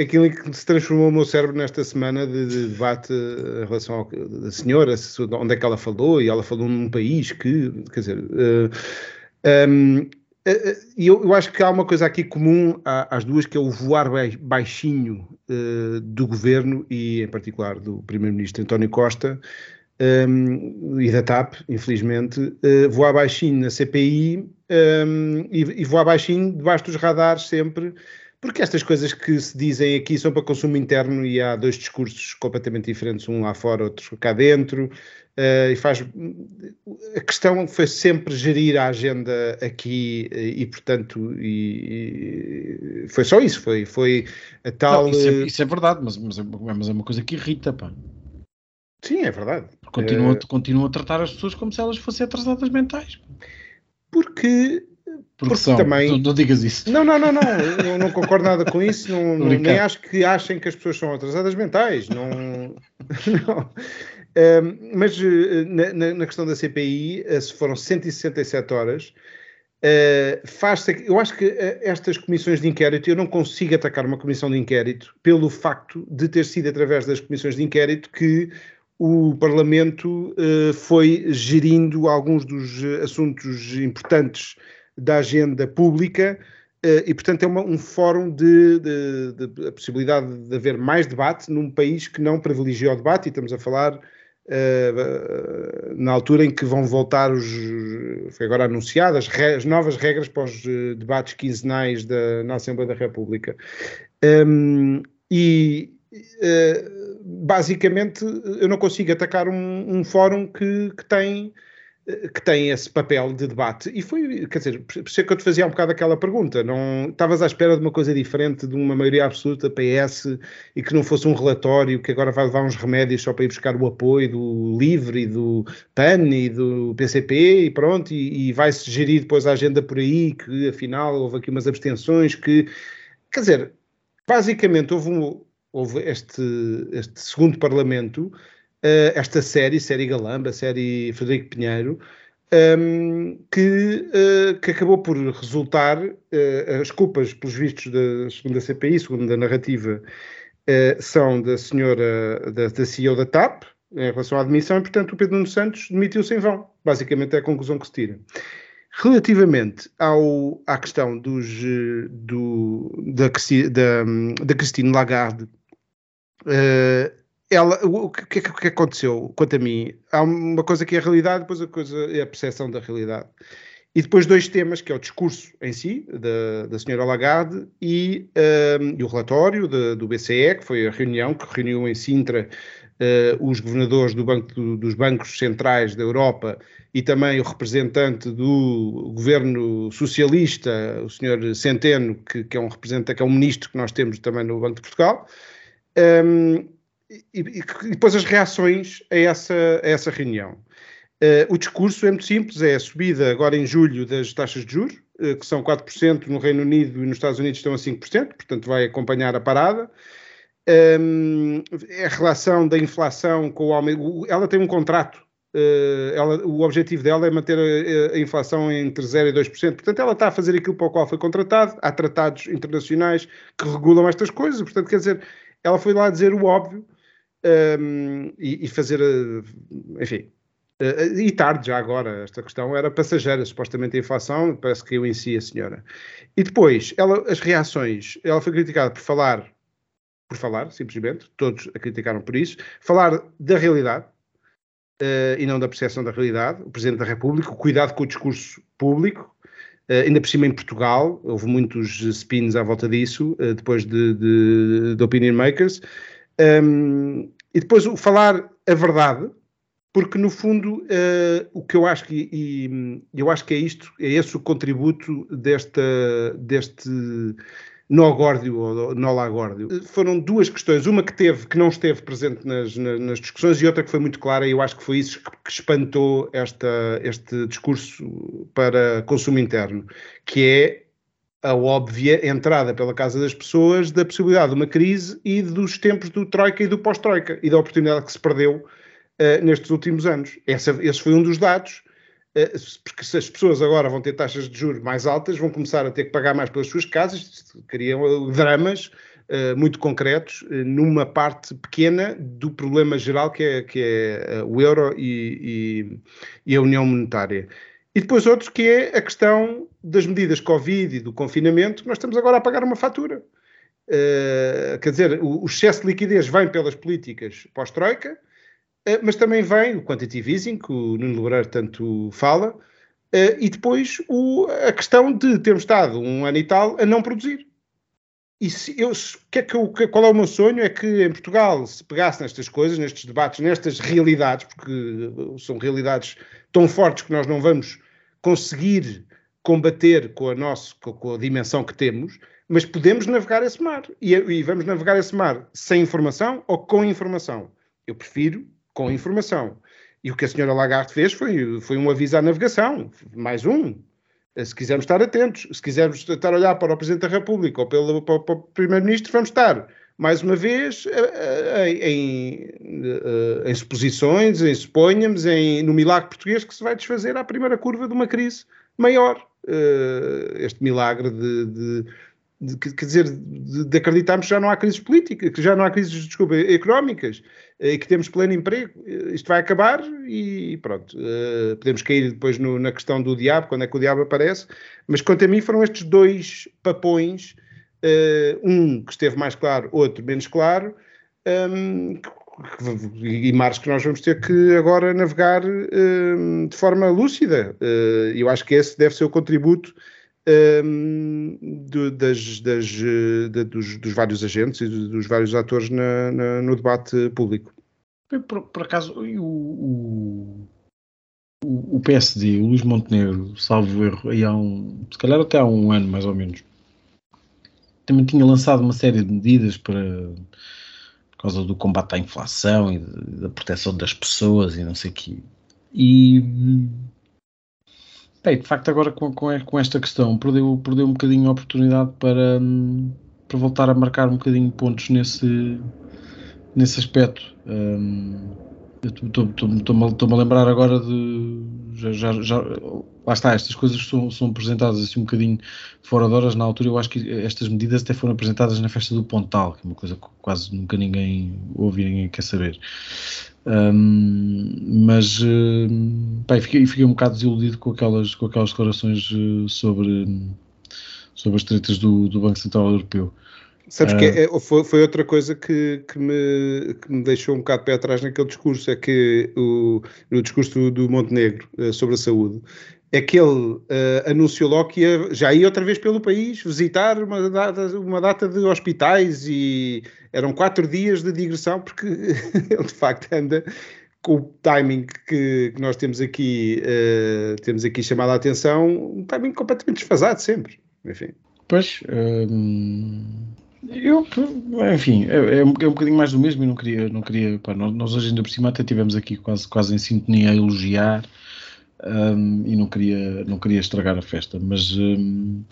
aquilo em que se transformou o meu cérebro nesta semana de, de debate em relação ao, da senhora, onde é que ela falou, e ela falou num país que, quer dizer, uh, um, e eu, eu, acho que há uma coisa aqui comum às duas, que é o voar baixinho uh, do governo e, em particular, do primeiro-ministro António Costa, um, e da TAP, infelizmente, uh, voar baixinho na CPI um, e, e voar baixinho debaixo dos radares sempre, porque estas coisas que se dizem aqui são para consumo interno e há dois discursos completamente diferentes, um lá fora, outro cá dentro, uh, e faz... A questão foi sempre gerir a agenda aqui e, portanto, e, e foi só isso, foi, foi a tal... Não, isso, é, isso, é, verdade, mas, mas, é, mas é uma coisa que irrita, pá. Sim, é verdade. Continua, é... continua a tratar as pessoas como se elas fossem atrasadas mentais. Porque porque, porque também. Não, não, digas isso. Não, não, não, não. eu não concordo nada com isso. Não, não, nem acho que achem que as pessoas são atrasadas mentais. Não. não. Um, mas eh, na, na, questão da CPI, eh, se foram 167 horas, Uh, faz eu acho que uh, estas comissões de inquérito, eu não consigo atacar uma comissão de inquérito pelo facto de ter sido através das comissões de inquérito que o Parlamento uh, foi gerindo alguns dos assuntos importantes da agenda pública e, portanto, é uma, um fórum de, de, de, a possibilidade de haver mais debate num país que não privilegia o debate, e estamos a falar Uh, na altura em que vão voltar os, foi agora anunciadas, as novas regras para os debates quinzenais da, na Assembleia da República. Um, e uh, basicamente eu não consigo atacar um, um fórum que, que tem que tem esse papel de debate. E foi, quer dizer, por isso é que eu te fazia um bocado aquela pergunta. Não estavas à espera de uma coisa diferente, de uma maioria absoluta PS e que não fosse um relatório que agora vai levar uns remédios só para ir buscar o apoio do LIVRE, do PAN e do PCP e pronto, e, e vai-se gerir depois a agenda por aí, que afinal houve aqui umas abstenções que, quer dizer, basicamente houve, um, houve este, este segundo Parlamento uh, esta série, série Galamba, série Frederico Pinheiro, um, ehm, que, uh, que, acabou por resultar, uh, as culpas, pelos vistos, da segunda CPI, segundo a narrativa, uh, são da senhora, da, da, CEO da TAP, em relação à admissão, e, portanto, o Pedro Nuno Santos demitiu-se em vão. Basicamente é a conclusão que se tira. Relativamente ao, à questão dos, do, da, da, da Christine Lagarde, ela, o que, o que aconteceu quanto a mim? Há uma coisa que é a realidade, depois a coisa é a percepção da realidade. E depois dois temas, que é o discurso em si, da, da senhora Lagarde, e, um, e o relatório de, do BCE, que foi a reunião que reuniu em Sintra uh, os governadores do banco, do, dos bancos centrais da Europa e também o representante do governo socialista, o senhor Centeno, que, que é um representante, que é um ministro que nós temos também no Banco de Portugal. Um, e, e, depois as reações a essa, a essa reunião. Uh, o discurso é muito simples, é a subida agora em julho das taxas de juros, uh, que são 4% no Reino Unido e nos Estados Unidos estão a 5%, portanto vai acompanhar a parada. Um, é a relação da inflação com o aumento. Ela tem um contrato, uh, ela, o objetivo dela é manter a, a, inflação entre 0% e 2%, portanto ela está a fazer aquilo para o qual foi contratado. Há tratados internacionais que regulam estas coisas, portanto, quer dizer, ela foi lá dizer o óbvio um, e, e, fazer, eh, enfim, uh, e tarde já agora, esta questão era passageira, supostamente a inflação, parece que eu em si a senhora. E depois, ela, as reações, ela foi criticada por falar, por falar, simplesmente, todos a criticaram por isso, falar da realidade, uh, e não da percepção da realidade, o Presidente da República, cuidado com o discurso público, Uh, ainda por cima em Portugal, houve muitos spins à volta disso, uh, depois de, de, de, opinion makers, um, e depois o falar a verdade, porque no fundo uh, o que eu acho que e, eu acho que é isto, é esse o contributo desta, deste nó-górdio ou nó-lagórdio. Foram duas questões, uma que teve, que não esteve presente nas, nas, nas, discussões e outra que foi muito clara e eu acho que foi isso que, que espantou esta, este discurso para consumo interno, que é a óbvia entrada pela casa das pessoas da possibilidade de uma crise e dos tempos do Troika e do pós-Troika e da oportunidade que se perdeu uh, nestes últimos anos. Essa, esse foi um dos dados, uh, porque se as pessoas agora vão ter taxas de juros mais altas, vão começar a ter que pagar mais pelas suas casas, criam dramas uh, muito concretos numa parte pequena do problema geral que é, que é o euro e, e, e a União Monetária. E depois outros que é a questão das medidas Covid e do confinamento, nós estamos agora a pagar uma fatura. Uh, quer dizer, o, o, excesso de liquidez vem pelas políticas pós-Troika, uh, mas também vem o quantitative easing, que o Nuno Lebrar tanto fala, uh, e depois o, a questão de termos estado um ano e tal a não produzir. E se eu, que é que eu, qual é o meu sonho? É que em Portugal se pegasse nestas coisas, nestes debates, nestas realidades, porque são realidades tão fortes que nós não vamos conseguir combater com a, nossa, com a dimensão que temos, mas podemos navegar esse mar. E, e, vamos navegar esse mar sem informação ou com informação. Eu prefiro com informação. E o que a senhora Lagarde fez foi, foi um aviso à navegação, mais um. Se quisermos estar atentos, se quisermos estar a olhar para o Presidente da República ou pelo, para, para o Primeiro-Ministro, vamos estar mais uma vez, eh, eh, em, eh, em suposições, em suponhamos, em, no milagre português que se vai desfazer à primeira curva de uma crise maior. este milagre de, de, de, quer dizer, de, de, acreditarmos que já não há crises políticas, que já não há crises, desculpa, económicas, e que temos pleno emprego. Isto vai acabar e pronto. Uh, podemos cair depois no, na questão do diabo, quando é que o diabo aparece, mas quanto a mim foram estes dois papões, um que esteve mais claro, outro menos claro, ehm, e mares que nós vamos ter que agora navegar uh, de forma lúcida. Eu acho que esse deve ser o contributo uh, do, das, das, de, dos, dos, vários agentes e dos vários atores na, na, no debate público. Por, por acaso, o, o, o, PSD, o Luís Montenegro, salvo erro, aí há um, se calhar até há um ano mais ou menos, também tinha lançado uma série de medidas para por causa do combate à inflação e da proteção das pessoas e não sei o quê. E bem, de facto agora com, com, esta questão perdeu, perdeu um bocadinho a oportunidade para, para voltar a marcar um bocadinho pontos nesse, nesse aspecto. Um, Estou-me a lembrar agora de. Já, já, já, lá está, estas coisas são, são apresentadas assim um bocadinho fora de horas. Na altura, eu acho que estas medidas até foram apresentadas na festa do Pontal, que é uma coisa que quase nunca ninguém ouve ninguém quer saber. Um, mas uh, pá, fiquei, fiquei um bocado desiludido com aquelas, com aquelas declarações uh, sobre, sobre as tretas do, do Banco Central Europeu. Sabes que é, é, foi, foi, outra coisa que, que, me, que me deixou um bocado pé atrás naquele discurso, é que o, no discurso do Montenegro uh, sobre a saúde, é que ele uh, anunciou logo que ia, já ia outra vez pelo país visitar uma data, uma data de hospitais e eram quatro dias de digressão, porque ele de facto anda com o timing que, que nós temos aqui, uh, temos aqui chamado a atenção, um timing completamente desfasado sempre. Enfim. Pois, hum, eu, enfim, é, é, um, é, um bocadinho mais do mesmo e não queria, não queria pá, nós, nós, hoje ainda por cima até tivemos aqui quase, quase em sintonia a elogiar um, e não queria, não queria estragar a festa, mas, um,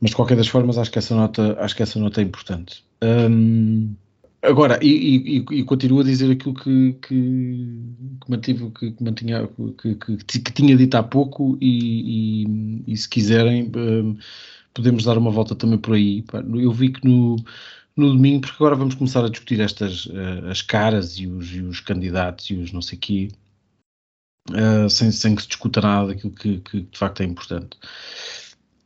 mas de qualquer das formas acho que essa nota, acho que essa nota é importante. Um, agora, e, e, e, continuo a dizer aquilo que, que, que mantive, que, que mantinha, que, que, que, tinha dito há pouco e, e se quiserem podemos dar uma volta também por aí. Eu vi que no, no domingo, porque agora vamos começar a discutir estas uh, as caras e os, e os, candidatos e os não sei quê, uh, sem, sem que se discuta nada daquilo que, que, de facto é importante.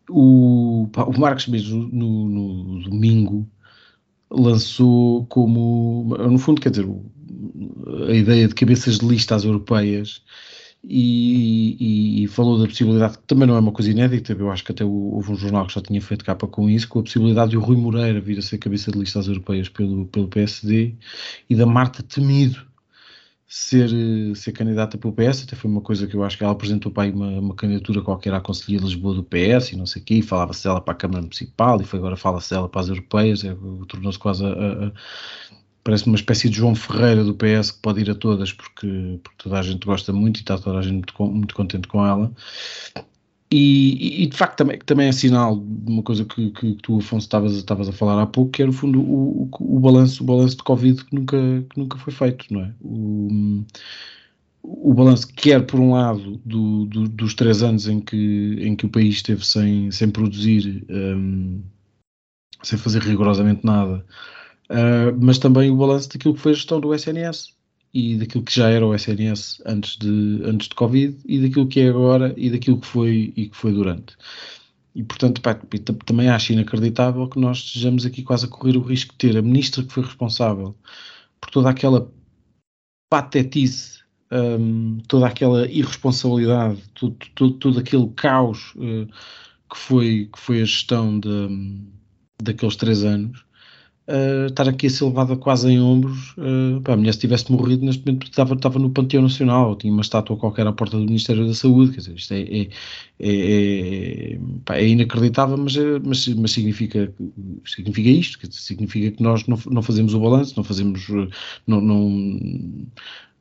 O, o Marcos mesmo no, no, domingo lançou como, no fundo, quer dizer, a ideia de cabeças de lista às europeias e, e, e, falou da possibilidade, que também não é uma coisa inédita, eu acho que até houve um jornal que já tinha feito capa com isso, com a possibilidade de o Rui Moreira vir a ser cabeça de listas europeias pelo, pelo PSD e da Marta Temido ser, ser candidata pelo PS, até foi uma coisa que eu acho que ela apresentou para aí uma, uma candidatura qualquer à Conselhia de Lisboa do PS e não sei o quê, falava-se dela para a Câmara Municipal e foi agora fala-se dela para as europeias, é, tornou-se quase a, a, parece uma espécie de João Ferreira do PS que pode ir a todas porque, porque toda a gente gosta muito e está toda a gente muito, muito contente com ela. E, e, de facto também, também é sinal de uma coisa que, que, tu, Afonso, estavas, a falar há pouco, que é no fundo o, o, o, balanço, o balanço de Covid que nunca, que nunca foi feito, não é? O, o balanço quer por um lado do, do, dos três anos em que, em que o país esteve sem, sem produzir, um, sem fazer rigorosamente nada, Uh, mas também o balanço daquilo que foi a gestão do SNS e daquilo que já era o SNS antes de, antes de Covid e daquilo que é agora e daquilo que foi e que foi durante. E portanto, pá, também acho inacreditável que nós estejamos aqui quase a correr o risco de ter a ministra que foi responsável por toda aquela patetice, um, toda aquela irresponsabilidade, todo, todo, todo aquele caos uh, que, foi, que foi a gestão de, daqueles três anos uh, estar aqui a ser levada quase em ombros. Uh, pá, a mulher, se tivesse morrido, neste momento estava, estava no Panteão Nacional, tinha uma estátua qualquer à porta do Ministério da Saúde. Quer dizer, isto é, é, é, é, pá, é inacreditável, mas, eh, mas, mas, significa, significa isto: dizer, significa que nós não, não fazemos o balanço, não fazemos. Não, não,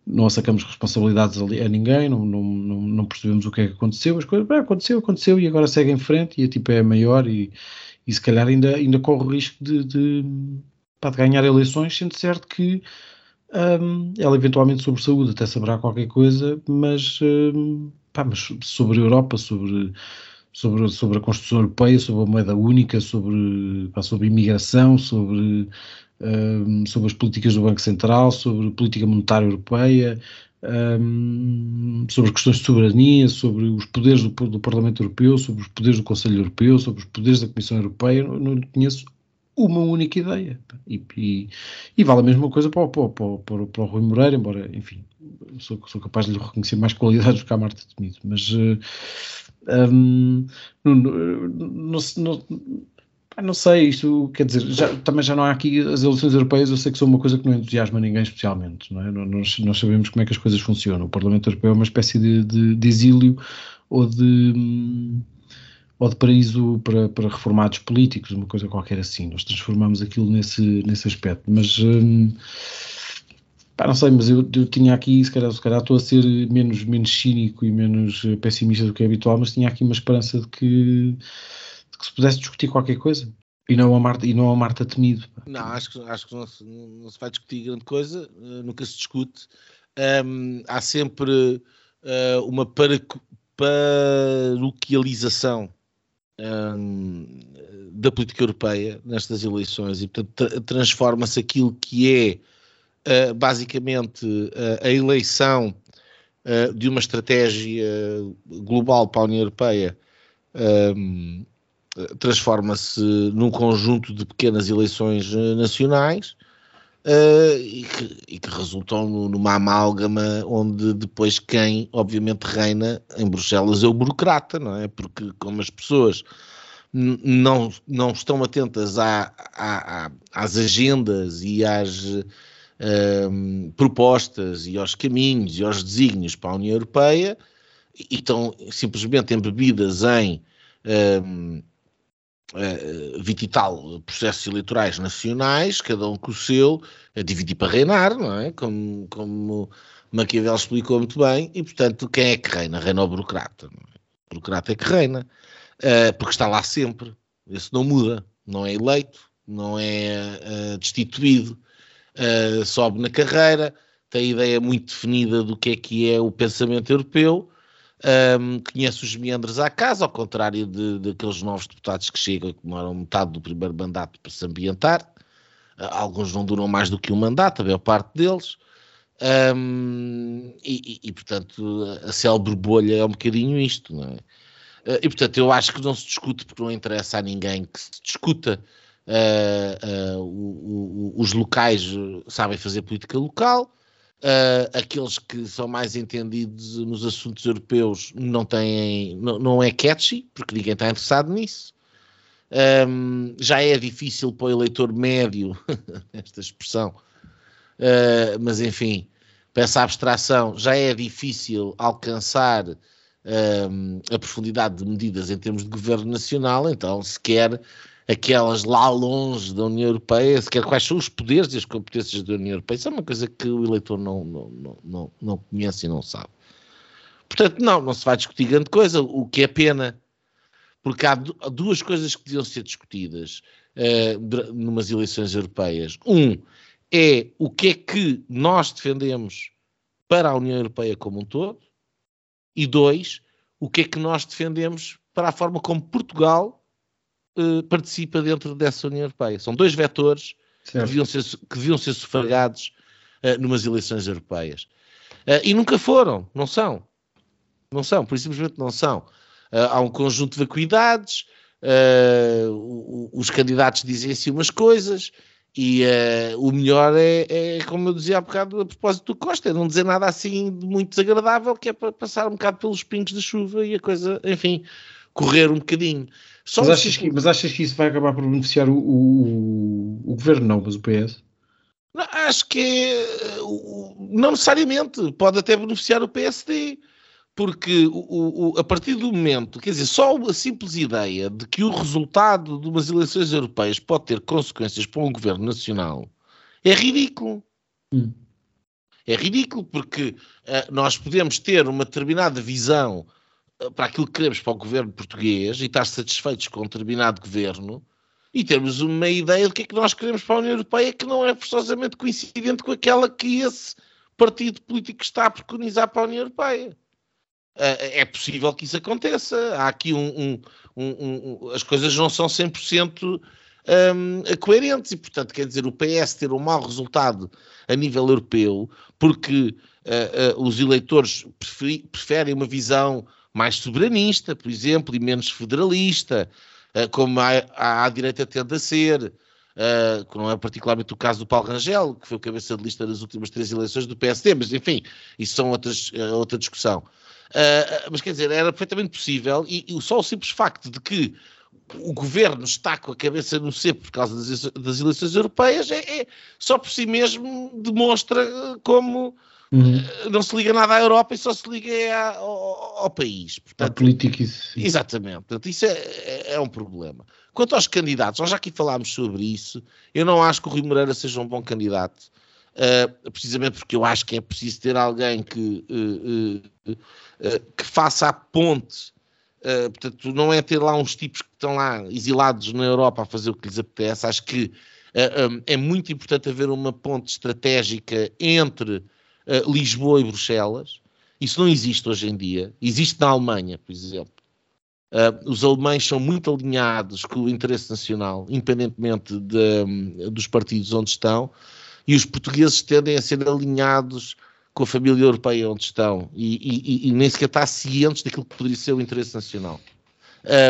não sacamos responsabilidades a ninguém, não, não, não, percebemos o que é que aconteceu, as coisas, aconteceu, aconteceu e agora segue em frente e a tipo é maior e, e se calhar ainda, ainda corre o risco de, de, pá, de ganhar eleições, sendo certo que um, ela eventualmente sobre saúde até saberá qualquer coisa, mas, um, pá, mas sobre a Europa, sobre, sobre, sobre a Constituição Europeia, sobre a moeda única, sobre, sobre imigração, sobre, um, sobre as políticas do Banco Central, sobre a política monetária europeia, um, sobre as questões de soberania, sobre os poderes do, do, Parlamento Europeu, sobre os poderes do Conselho Europeu, sobre os poderes da Comissão Europeia. Não, não conheço uma única ideia. E, e, e, vale a mesma coisa para, para, para, para, o Rui Moreira, embora, enfim, sou, sou capaz de lhe reconhecer mais qualidades do que a Marta Temido, mas uh, um, não, não, não, não, sei, isto quer dizer, já, também já não há aqui as eleições europeias, eu sei que são uma coisa que não entusiasma ninguém especialmente, não é? Nós, nós sabemos como é que as coisas funcionam. O Parlamento Europeu é uma espécie de, de, de exílio ou de ou de paraíso para, para reformados políticos, uma coisa qualquer assim. Nós transformamos aquilo nesse, nesse aspecto. Mas hum, pá, não sei, mas eu, eu, tinha aqui, se calhar, se calhar estou a ser menos, menos cínico e menos pessimista do que é habitual, mas tinha aqui uma esperança de que, que se pudesse discutir qualquer coisa. E não a Marta, e não a Marta temido. Não, acho que, acho que não, se, não se vai discutir grande coisa, uh, nunca se discute. Um, há sempre uh, uma paroquialização um, da política europeia nestas eleições e, portanto, tra transforma-se aquilo que é uh, basicamente uh, a eleição de uma estratégia global para a União Europeia. Um, transforma-se num conjunto de pequenas eleições nacionais uh, e, que, e, que, resultam numa amálgama onde depois quem, obviamente, reina em Bruxelas é o burocrata, não é? Porque como as pessoas não, não estão atentas à, à, às agendas e às uh, propostas e aos caminhos e aos desígnios para a União Europeia e estão simplesmente embebidas em uh, 20 e tal processos eleitorais nacionais, cada um com o seu, a dividir para reinar, não é? Como, como Maquiavel explicou muito bem, e portanto, quem é que reina? Reina o burocrata. É? O burocrata é que reina, uh, porque está lá sempre. Esse não muda, não é eleito, não é uh, destituído, uh, sobe na carreira, tem a ideia muito definida do que é que é o pensamento europeu um, conhece os meandros à casa, ao contrário de, daqueles novos deputados que chegam que demoram metade do primeiro mandato para se ambientar. Uh, alguns não duram mais do que um mandato, a maior parte deles. Um, e, e, e, portanto, a célebre bolha é um bocadinho isto, não é? Uh, e, portanto, eu acho que não se discute porque não interessa a ninguém que se discuta. Uh, o, o, os locais sabem fazer política local, Uh, aqueles que são mais entendidos nos assuntos europeus não têm, não, não é catchy, porque ninguém está interessado nisso. Um, já é difícil para o eleitor médio, esta expressão, uh, mas enfim, para essa abstração, já é difícil alcançar um, a profundidade de medidas em termos de governo nacional, então se quer aquelas lá longe da União Europeia, sequer quais são os poderes e as competências da União Europeia. Isso é uma coisa que o eleitor não, não, não, não, conhece e não sabe. Portanto, não, não se vai discutir grande coisa, o que é pena, porque há duas coisas que deviam ser discutidas uh, numas eleições europeias. Um é o que é que nós defendemos para a União Europeia como um todo, e dois, o que é que nós defendemos para a forma como Portugal uh, participa dentro dessa União Europeia. São dois vetores que deviam, ser, que deviam ser sufragados uh, numas eleições europeias. Uh, e nunca foram, não são. Não são, por simplesmente não são. há um conjunto de vacuidades, os candidatos dizem assim umas coisas, e uh, o melhor é, é, como eu dizia há bocado a propósito do Costa, é não dizer nada assim de muito desagradável, que é para passar um bocado pelos pingos da chuva e a coisa, enfim, correr um bocadinho. Só mas, achas que, mas achas que isso vai acabar por beneficiar o, o, o governo, não, mas o PS? Não, acho que é, não necessariamente, pode até beneficiar o PSD, porque o, o, a partir do momento, quer dizer, só a simples ideia de que o resultado de umas eleições europeias pode ter consequências para um governo nacional é ridículo. Hum. É ridículo porque uh, nós podemos ter uma determinada visão para aquilo que queremos para o governo português e estar satisfeitos com um determinado governo e termos uma ideia do que é que nós queremos para a União Europeia que não é forçosamente coincidente com aquela que esse partido político está a preconizar para a União Europeia. é possível que isso aconteça. Há aqui um, um, um, as coisas não são 100% um, coerentes e, portanto, quer dizer, o PS ter um mau resultado a nível europeu porque uh, uh, os eleitores preferem uma visão mais soberanista, por exemplo, e menos federalista, uh, como a, a, direita tende a ser, que não é particularmente o caso do Paulo Rangel, que foi o cabeça de lista das últimas três eleições do PSD, mas enfim, isso são outras, outra discussão. mas quer dizer, era perfeitamente possível, e, e só o simples facto de que o governo está com a cabeça no cepo por causa das, das eleições europeias, é, é, só por si mesmo demonstra como uhum. Eh, não se liga nada à Europa e só se liga ao, ao, país. Portanto, a política, isso. Exatamente. Portanto, isso é, é, é, um problema. Quanto aos candidatos, nós já aqui falámos sobre isso. Eu não acho que o Rui Moreira seja um bom candidato. Uh, precisamente porque eu acho que é preciso ter alguém que, uh, uh, que faça a ponte portanto, não é ter lá uns tipos que estão lá exilados na Europa a fazer o que lhes apetece. Acho que é muito importante haver uma ponte estratégica entre uh, Lisboa e Bruxelas. Isso não existe hoje em dia. Existe na Alemanha, por exemplo. os alemães são muito alinhados com o interesse nacional, independentemente de, um, dos partidos onde estão, e os portugueses tendem a ser alinhados com a família europeia onde estão e, e, e nem sequer está cientes daquilo que poderia ser o interesse nacional.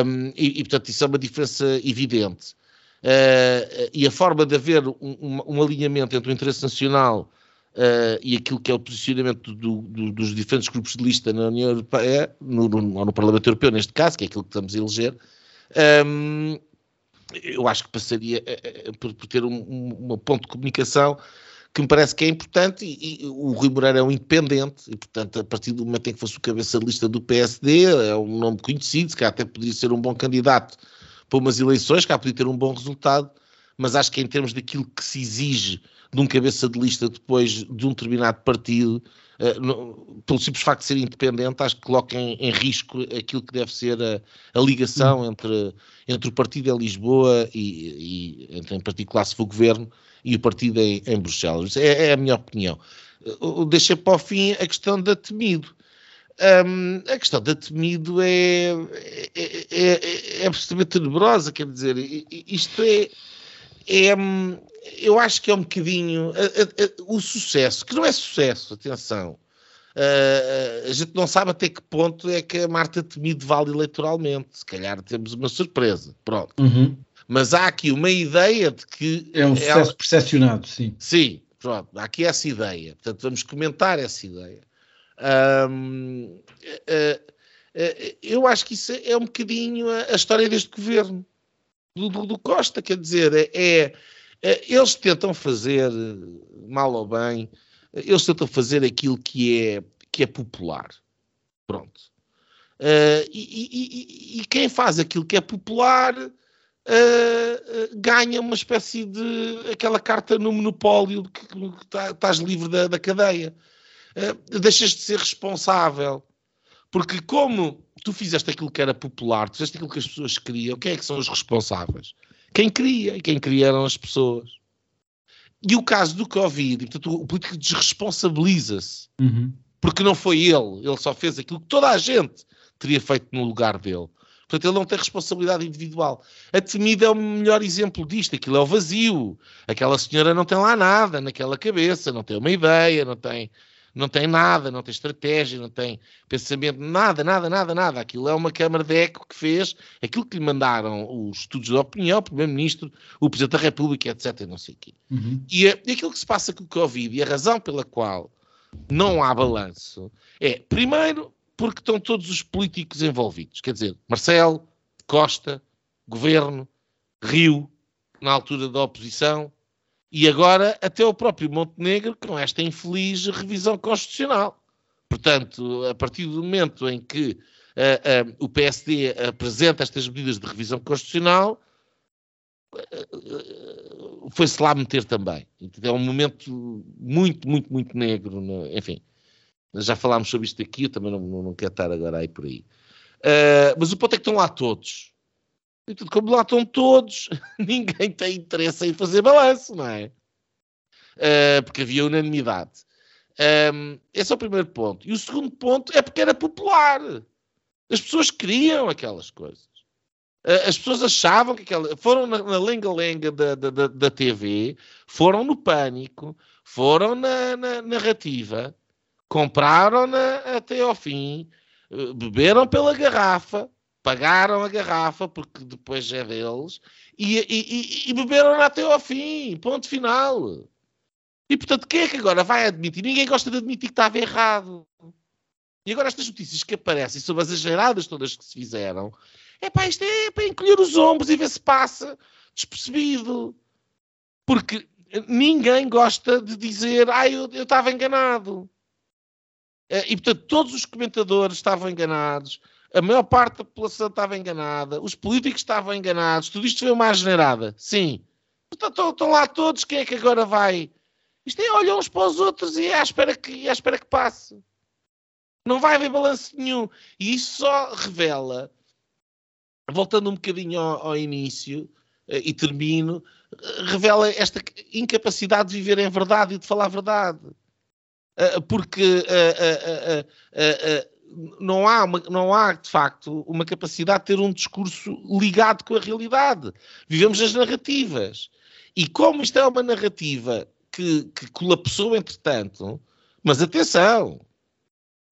Um, e, e, portanto, isso é uma diferença evidente. Uh, e a forma de haver um, um, um, alinhamento entre o interesse nacional uh, e aquilo que é o posicionamento do, do, dos diferentes grupos de lista na União Europeia, no, no, no, Parlamento Europeu, neste caso, que é aquilo que estamos a eleger, eu acho que passaria uh, por, por, ter um, ponto de comunicação que me parece que é importante e, e, o Rui Moreira é um independente e, portanto, a partir do momento em que fosse o cabeça de lista do PSD, é um nome conhecido, que até poderia ser um bom candidato para umas eleições, que podia ter um bom resultado, mas acho que em termos daquilo que se exige de um cabeça de lista depois de um determinado partido, uh, no, pelo simples facto de ser independente, acho que coloca em, em risco aquilo que deve ser a, a ligação hum. entre, entre o partido em Lisboa e, e, em particular, se for o governo, e o partido em, em Bruxelas. É, é, a minha opinião. Deixei para o fim a questão da Temido. Um, a questão da Temido é, é, é, é absolutamente tenebrosa, quer dizer, isto é, é, eu acho que é um bocadinho o sucesso, que não é sucesso, atenção. Uh, a gente não sabe até que ponto é que a Marta Temido vale eleitoralmente. Se calhar temos uma surpresa. Pronto. Uhum mas há aqui uma ideia de que. É um sucesso ela... percepcionado, sim. Sim, pronto, há aqui essa ideia. Portanto, vamos comentar essa ideia. uh, uh, eu acho que isso é um bocadinho a, a história deste governo, do, do, do, Costa, quer dizer, é, é, é, eles tentam fazer, mal ou bem, eles tentam fazer aquilo que é, que é popular. Pronto. Uh, e, e, e, quem faz aquilo que é popular uh, ganha uma espécie de aquela carta no monopólio que, que tá, estás livre da, da cadeia. Uh, deixas de ser responsável. Porque como tu fizeste aquilo que era popular, tu fizeste aquilo que as pessoas queriam, quem é que são os responsáveis? Quem queria, e quem queria eram as pessoas. E o caso do Covid, portanto, o político desresponsabiliza-se, uhum. porque não foi ele, ele só fez aquilo que toda a gente teria feito no lugar dele. Portanto, ele não tem responsabilidade individual. A temida é o melhor exemplo disto. Aquilo é o vazio. Aquela senhora não tem lá nada naquela cabeça, não tem uma ideia, não tem, não tem nada, não tem estratégia, não tem pensamento, nada, nada, nada, nada. Aquilo é uma Câmara de Eco que fez aquilo que lhe mandaram os estudos de opinião, o Primeiro-Ministro, o Presidente da República, etc. Não sei o quê. Uhum. E, e aquilo que se passa com o Covid e a razão pela qual não há balanço é, primeiro, porque estão todos os políticos envolvidos. Quer dizer, Marcelo, Costa, Governo, Rio, na altura da oposição, e agora até o próprio Montenegro com esta infeliz revisão constitucional. Portanto, a partir do momento em que uh, uh, o PSD apresenta estas medidas de revisão constitucional, uh, foi-se lá meter também. É um momento muito, muito, muito negro, no, enfim. Já falámos sobre isto aqui, eu também não, não, não quero estar agora aí por aí. Mas o ponto é que estão lá todos. E tudo, como lá estão todos, ninguém tem interesse em fazer balanço, não é? Uh, porque havia unanimidade. Um, esse é o primeiro ponto. E o segundo ponto é porque era popular. As pessoas queriam aquelas coisas. Uh, as pessoas achavam que aquela. Foram na lenga-lenga da, da, da, TV, foram no pânico, foram na, na narrativa, compraram-na até ao fim, uh, beberam pela garrafa, pagaram a garrafa, porque depois é deles, e, e, e, e beberam até ao fim. Ponto final. E portanto, quem é que agora vai admitir? Ninguém gosta de admitir que estava errado. E agora estas notícias que aparecem sobre as exageradas todas que se fizeram, é pá, isto é para encolher os ombros e ver se passa despercebido. Porque ninguém gosta de dizer, ah, eu, eu estava enganado. Eh, e portanto, todos os comentadores estavam enganados, a maior parte da população estava enganada, os políticos estavam enganados, tudo isto foi uma generada. Sim. Portanto, estão lá todos, quem é que agora vai isto é olhar uns para os outros e é à espera que, à espera que passe. Não vai haver balanço nenhum. E isso só revela, voltando um bocadinho ao, ao início uh, e termino, uh, revela esta incapacidade de viver em verdade e de falar a verdade. Uh, porque não, há uma, não há, de facto, uma capacidade de ter um discurso ligado com a realidade. Vivemos as narrativas. E como isto é uma narrativa que, que colapsou entretanto, mas atenção,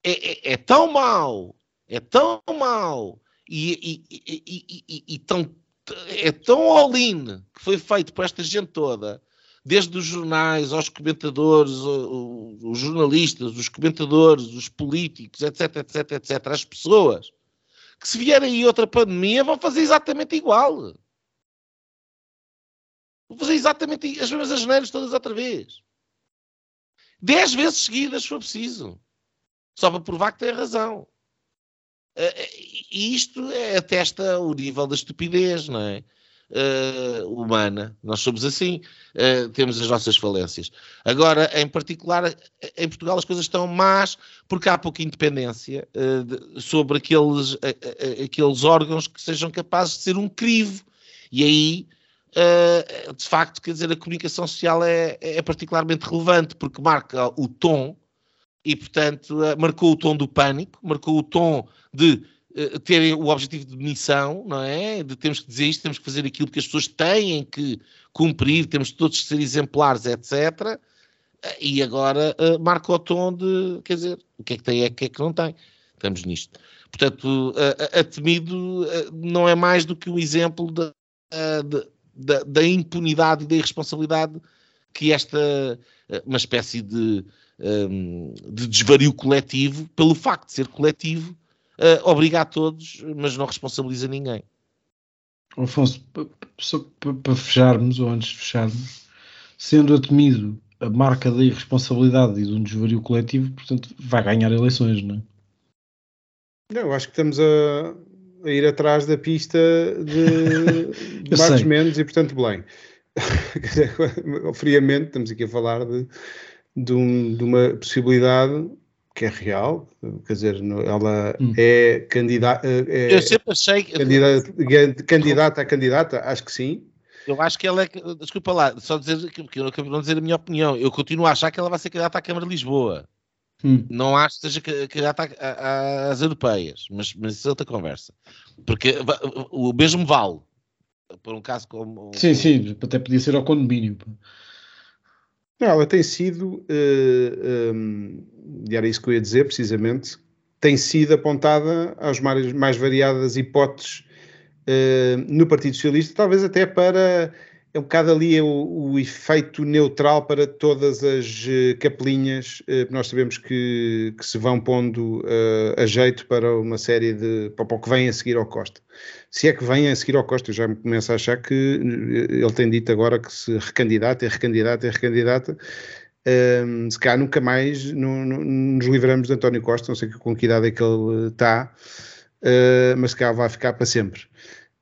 é, é, é, tão mau, é tão mau e, e, e, e tão, é tão all-in que foi feito por esta gente toda, desde os jornais aos comentadores, os jornalistas, os comentadores, os políticos, etc, etc, etc, as pessoas, que se vier aí outra pandemia vão fazer exatamente igual. Vou fazer exatamente as mesmas asneiras todas outra vez. Dez vezes seguidas, se for preciso. Só para provar que tem razão. Eh, eh, e isto é, atesta o nível da estupidez, não é? Uh, humana. Nós somos assim, uh, temos as nossas falências. Agora, em particular, em Portugal as coisas estão más porque há pouca independência uh, de, sobre aqueles, aqueles órgãos que sejam capazes de ser um crivo. E aí uh, de facto, quer dizer, a comunicação social é, é, particularmente relevante porque marca o tom e, portanto, marcou o tom do pânico, marcou o tom de uh, terem o objetivo de missão, não é? De temos que dizer isto, temos que fazer aquilo que as pessoas têm que cumprir, temos todos que ser exemplares, etc. E agora uh, marca o tom de, quer dizer, o que é que tem é o que é que não tem. Estamos nisto. Portanto, a, a Temido não é mais do que um exemplo de, da, da impunidade e da irresponsabilidade que esta, eh, uma espécie de, de desvario coletivo, pelo facto de ser coletivo, uh, obriga a todos, mas não responsabiliza ninguém. Afonso, só para fecharmos, ou antes de fecharmos, sendo atemido a marca da irresponsabilidade e de um desvario coletivo, portanto, vai ganhar eleições, não é? Não, eu acho que estamos a, a ir atrás da pista de, de Marcos Mendes e, portanto, Belém. Friamente, estamos aqui a falar de, de, um, de, uma possibilidade que é real, quer dizer, ela hum. é candidata. É, eu sempre achei que. Candidata, candidata a candidata, acho que sim. Eu acho que ela é. Desculpa lá, só dizer que eu acabo de dizer a minha opinião. Eu continuo a achar que ela vai ser candidata à Câmara de Lisboa. Hum. Não acho que seja candidato às europeias, mas, mas isso é outra conversa. Porque o mesmo vale. Por um caso como. Sim, sim, até podia ser ao condomínio. Não, ela tem sido, uh, eh, um, ehm, e era isso que eu ia dizer precisamente, tem sido apontada às mais, mais variadas hipóteses uh, no Partido Socialista, talvez até para é um bocado ali o, o, efeito neutral para todas as uh, capelinhas uh, nós sabemos que, que, se vão pondo uh, a jeito para uma série de para, o que vem a seguir ao Costa. Se é que vem a seguir ao Costa, eu já me começo a achar que ele tem dito agora que se recandidata, é recandidata, é recandidata. Um, se calhar nunca mais no, no, nos livramos de António Costa, não sei com que idade é que ele está, mas se calhar vai ficar para sempre.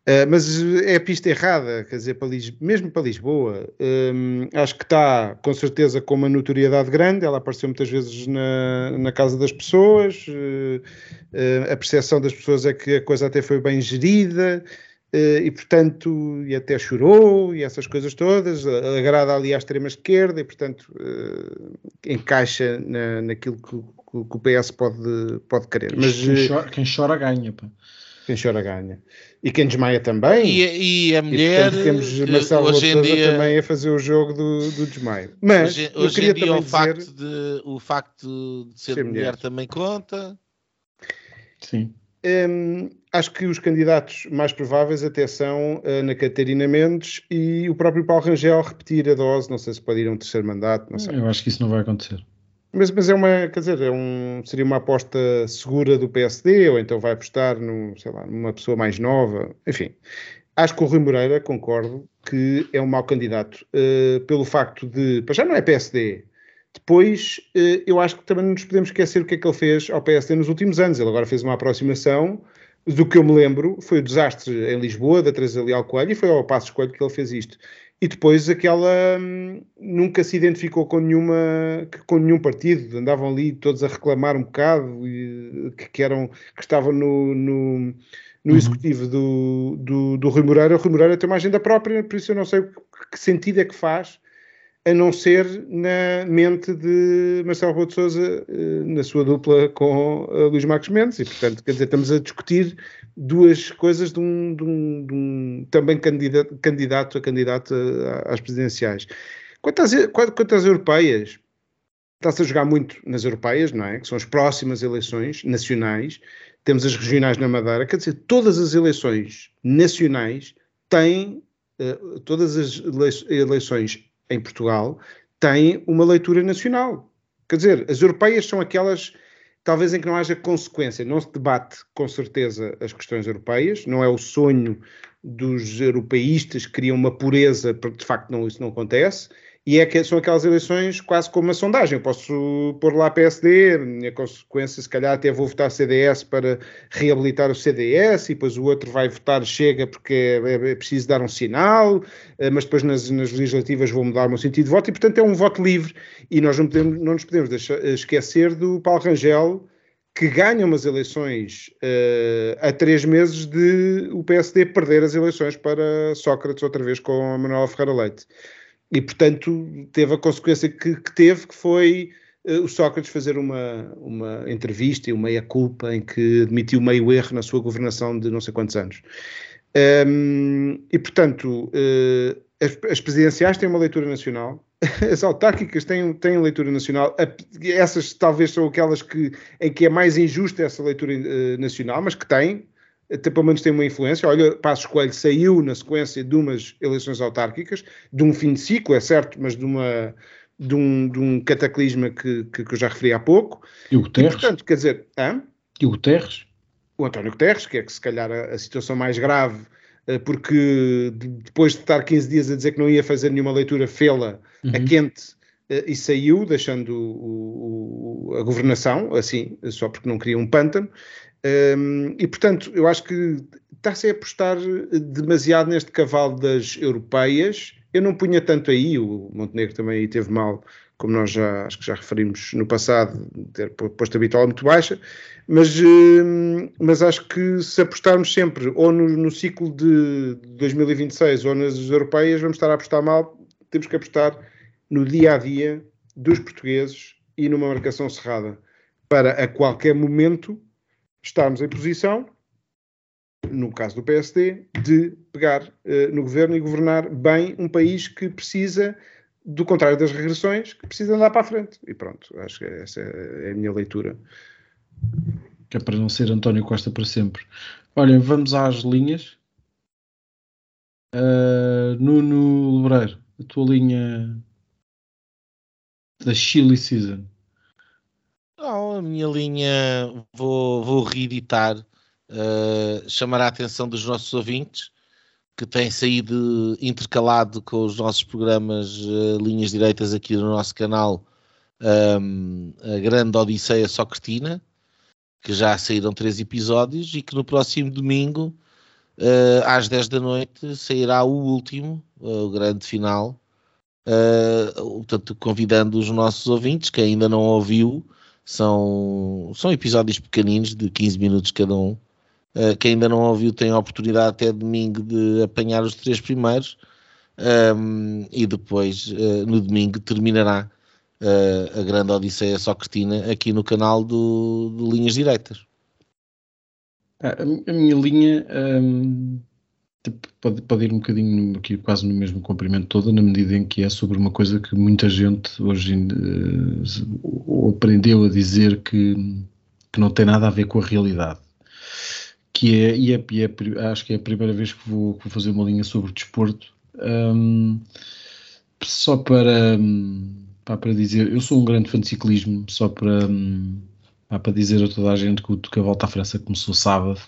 Uh, mas é a pista errada, quer dizer, para mesmo para Lisboa, um, acho que está com certeza com uma notoriedade grande, ela apareceu muitas vezes na, na casa das pessoas, uh, uh, a percepção das pessoas é que a coisa até foi bem gerida, e portanto, e até chorou, e essas coisas todas, agrada ali à extrema-esquerda, e portanto encaixa na, naquilo que, que, o PS pode, pode querer. Mas, quem, chora, quem chora ganha, pá. Quem chora ganha. E quem desmaia também. E, e a mulher. E, temos Marcelo hoje em dia, também a fazer o jogo do, do desmaio. Mas hoje, hoje em dia o, dizer, facto de, o facto de ser, ser mulher, mulher também conta. Sim. Hum, acho que os candidatos mais prováveis até são a Ana Catarina Mendes e o próprio Paulo Rangel repetir a dose. Não sei se pode ir a um terceiro mandato. Não sei. Eu acho que isso não vai acontecer. Mas, mas é uma, quer dizer, é um, seria uma aposta segura do PSD, ou então vai apostar num, sei lá, numa pessoa mais nova, enfim. Acho que o Rui Moreira, concordo, que é um mau candidato, uh, pelo facto de, para já não é PSD, depois uh, eu acho que também não nos podemos esquecer o que é que ele fez ao PSD nos últimos anos, ele agora fez uma aproximação, do que eu me lembro, foi o desastre em Lisboa, da Teresa Leal Coelho, e foi ao Passo Coelho que ele fez isto e depois aquela hum, nunca se identificou com nenhuma com nenhum partido. Andavam ali todos a reclamar um bocado e, que, que, eram que estavam no, no, no uhum. executivo do, do, do Rui Moreira. O Rui Moreira tem uma agenda própria por isso eu não sei que sentido é que faz a não ser na mente de Marcelo Rebelo de eh, na sua dupla com eh, Luís Marcos Mendes, e portanto, quer dizer, estamos a discutir duas coisas de um, de um, de um também candidato, candidato a candidato às presidenciais. Quanto às, quanto às europeias, está-se a jogar muito nas europeias, não é? Que são as próximas eleições nacionais, temos as regionais na Madeira, quer dizer, todas as eleições nacionais têm, uh, todas as eleições em Portugal têm uma leitura nacional. Quer dizer, as europeias são aquelas, talvez em que não haja consequência, não se debate com certeza as questões europeias, não é o sonho dos europeístas que criam uma pureza, porque de facto não, isso não acontece, e é que são aquelas eleições quase como uma sondagem. Eu posso pôr lá PSD, minha consequência, se calhar até vou votar CDS para reabilitar o CDS, e depois o outro vai votar Chega porque é, é, é preciso dar um sinal, eh, mas depois nas, nas, legislativas vou mudar o meu sentido de voto, e portanto é um voto livre. E nós não, podemos, não nos podemos deixar, esquecer do Paulo Rangel, que ganha umas eleições uh, a três meses de o PSD perder as eleições para Sócrates outra vez com a Manuela Ferreira Leite e, portanto, teve a consequência que, que teve, que foi uh, o Sócrates fazer uma, uma entrevista e uma meia-culpa em que admitiu meio erro na sua governação de não sei quantos anos. Um, e, portanto, uh, as, as, presidenciais têm uma leitura nacional, as autárquicas têm, têm leitura nacional, essas talvez são aquelas que, em que é mais injusta essa leitura uh, nacional, mas que têm, pelo menos tem uma influência. Olha, Passos Coelho saiu na sequência de umas eleições autárquicas, de um fim de ciclo, é certo, mas de uma de um, de um cataclisma que, que, que eu já referi há pouco. E o Guterres? E, portanto, quer dizer... Hã? E o Guterres? O António Guterres, que é que se calhar a, a situação mais grave, eh, porque depois de estar 15 dias a dizer que não ia fazer nenhuma leitura, fê-la uhum. a quente eh, e saiu, deixando o, o, a governação, assim, só porque não queria um pântano. Um, e portanto, eu acho que está-se a apostar demasiado neste cavalo das europeias. Eu não punha tanto aí, o Montenegro também aí teve mal, como nós já acho que já referimos no passado, ter posto a bitola muito baixa, mas, mas acho que se apostarmos sempre ou no, no ciclo de 2026 ou nas europeias, vamos estar a apostar mal. Temos que apostar no dia a dia dos portugueses e numa marcação cerrada para a qualquer momento estarmos em posição, no caso do PSD, de pegar uh, no governo e governar bem um país que precisa, do contrário das regressões, que precisa andar para a frente. E pronto, acho que essa é a minha leitura. Que é para não ser António Costa para sempre. Olhem, vamos às linhas. Uh, Nuno Lebreiro, a tua linha da Chili Season. Não, a minha linha vou, vou reeditar, uh, chamar a atenção dos nossos ouvintes, que tem saído intercalado com os nossos programas uh, Linhas Direitas aqui no nosso canal, um, a grande Odisseia Socratina, que já saíram três episódios e que no próximo domingo, uh, às 10 da noite, sairá o último, o grande final. portanto, convidando os nossos ouvintes que ainda não ouviu são, são episódios pequeninos de 15 minutos cada um. Uh, quem ainda não ouviu tem a oportunidade até domingo de apanhar os três primeiros um, e depois uh, no domingo terminará uh, a grande Odisseia Socratina aqui no canal do, do Linhas Direitas. A, a minha linha pode, pode, ir um bocadinho aqui quase no mesmo comprimento todo, na medida em que é sobre uma coisa que muita gente hoje uh, aprendeu a dizer que, que não tem nada a ver com a realidade que é, e é, e é, acho que é a primeira vez que vou, que vou fazer uma linha sobre desporto. Um, só para, para, para, dizer, eu sou um grande fã de ciclismo, só para, para dizer a toda a gente que, que a volta à França começou sábado.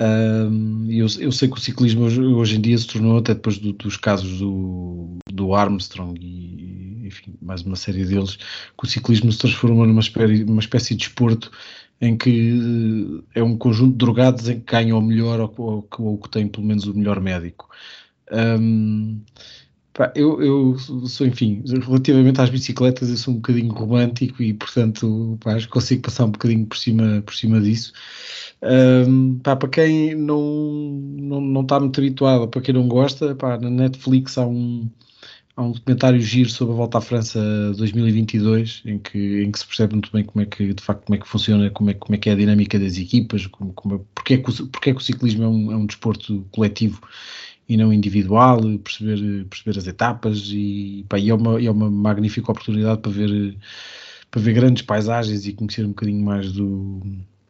Um, eu, eu, sei que o ciclismo hoje, hoje, em dia se tornou, até depois do, dos casos do, do Armstrong e enfim, mais uma série deles, que o ciclismo se transformou numa espécie, numa espécie de desporto em que eh, é um conjunto de drogados em que ganham o melhor ou, ou, ou que tem pelo menos o melhor médico. Um, pá, eu, eu, sou, enfim, relativamente às bicicletas, eu sou um bocadinho romântico e, portanto, pá, acho que consigo passar um bocadinho por cima, por cima disso. Um, pá, para quem não, não, não está muito habituado, para quem não gosta, pá, na Netflix há um, há um documentário giro sobre a volta à França 2022 em que, em que se percebe muito bem como é que de facto como é que funciona, como é, como é que é a dinâmica das equipas, como, como porque, é que o, porque é que o ciclismo é um, é um desporto coletivo e não individual, perceber, perceber as etapas e, pá, e é, uma, é uma magnífica oportunidade para ver, para ver grandes paisagens e conhecer um bocadinho mais do,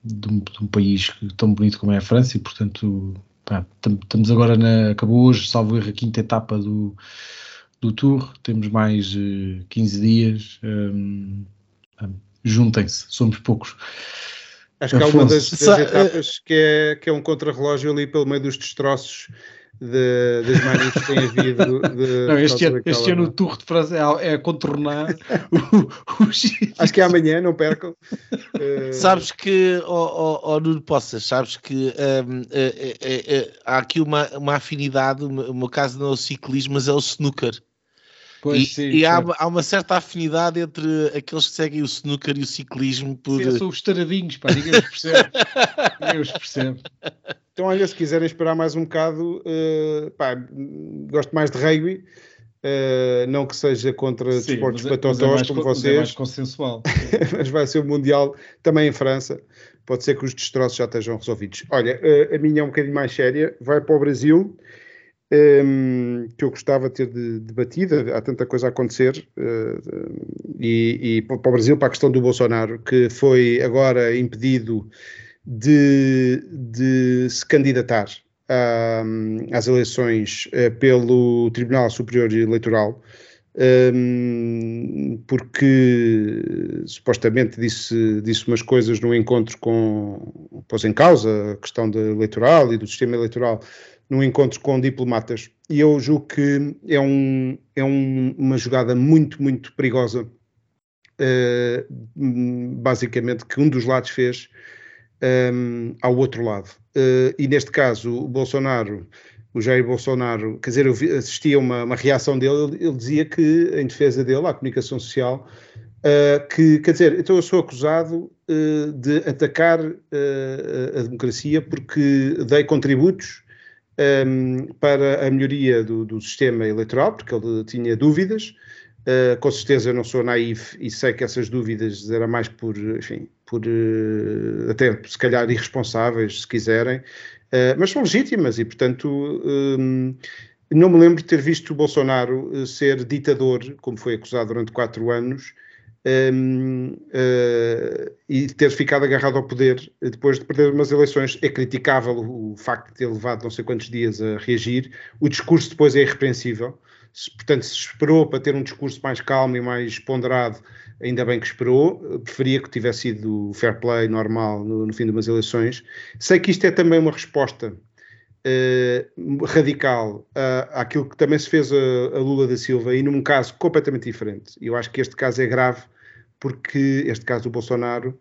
de, um, de um país tão bonito como é a França e portanto pá, estamos agora na, acabou hoje, salvo erro, a quinta etapa do do Tour, temos mais uh, eh, 15 dias. Um, um, Juntem-se, somos poucos. Acho que há uma das, das etapas que é, que é um contrarrelógio ali pelo meio dos destroços de, das manias que tem havido. De, não, este, ano, daquela... este ano o Tour de França é, é contornar o, o Acho que é amanhã, não percam. Uh... Sabes que, oh, oh, oh, Nuno Poças, sabes que um, é, é, é, há aqui uma, uma afinidade, o meu caso não é o ciclismo, mas é o snooker. Pois, e, sim, e há, há, uma certa afinidade entre aqueles que seguem o snooker e o ciclismo. Por... Sim, são os taradinhos, pá, ninguém os percebe. ninguém os percebe. Então, olha, se quiserem esperar mais um bocado, uh, pá, gosto mais de rugby. Uh, não que seja contra Sim, desportos é, patotós é como vocês, é mais consensual. mas vai ser o Mundial também em França. Pode ser que os destroços já estejam resolvidos. Olha, uh, a minha é um bocadinho mais séria. Vai para o Brasil um, que eu gostava de ter debatido, há tanta coisa a acontecer, uh, e, e, para o Brasil, para a questão do Bolsonaro, que foi agora impedido de, de se candidatar às eleições uh, pelo Tribunal Superior Eleitoral. Um, porque supostamente disse, disse umas coisas no encontro com, pôs em causa a questão eleitoral e do sistema eleitoral num encontro com diplomatas. E eu julgo que é, um, é um, uma jogada muito, muito perigosa, uh, basicamente, que um dos lados fez um, eh, ao outro lado. Uh, e neste caso, o Bolsonaro, o Jair Bolsonaro, quer dizer, eu vi, a uma, uma reação dele, ele, ele, dizia que, em defesa dele, à comunicação social, uh, que, quer dizer, então eu sou acusado de atacar a democracia porque dei contributos um, para a melhoria do, do, sistema eleitoral, porque ele tinha dúvidas. Uh, com certeza eu não sou naif e sei que essas dúvidas eram mais por, enfim, por uh, até se calhar irresponsáveis, se quiserem, uh, mas são legítimas e, portanto, um, não me lembro de ter visto o Bolsonaro ser ditador, como foi acusado durante quatro anos, um, uh, e ter ficado agarrado ao poder depois de perder umas eleições. É criticável o, o, facto de ter levado não sei quantos dias a reagir. O discurso depois é irrepreensível. Se, portanto, se esperou para ter um discurso mais calmo e mais ponderado, ainda bem que esperou. Preferia que tivesse sido fair play normal no, no fim de umas eleições. Sei que isto é também uma resposta uh, radical uh, àquilo que também se fez a, a, Lula da Silva e num caso completamente diferente. Eu acho que este caso é grave porque este caso do Bolsonaro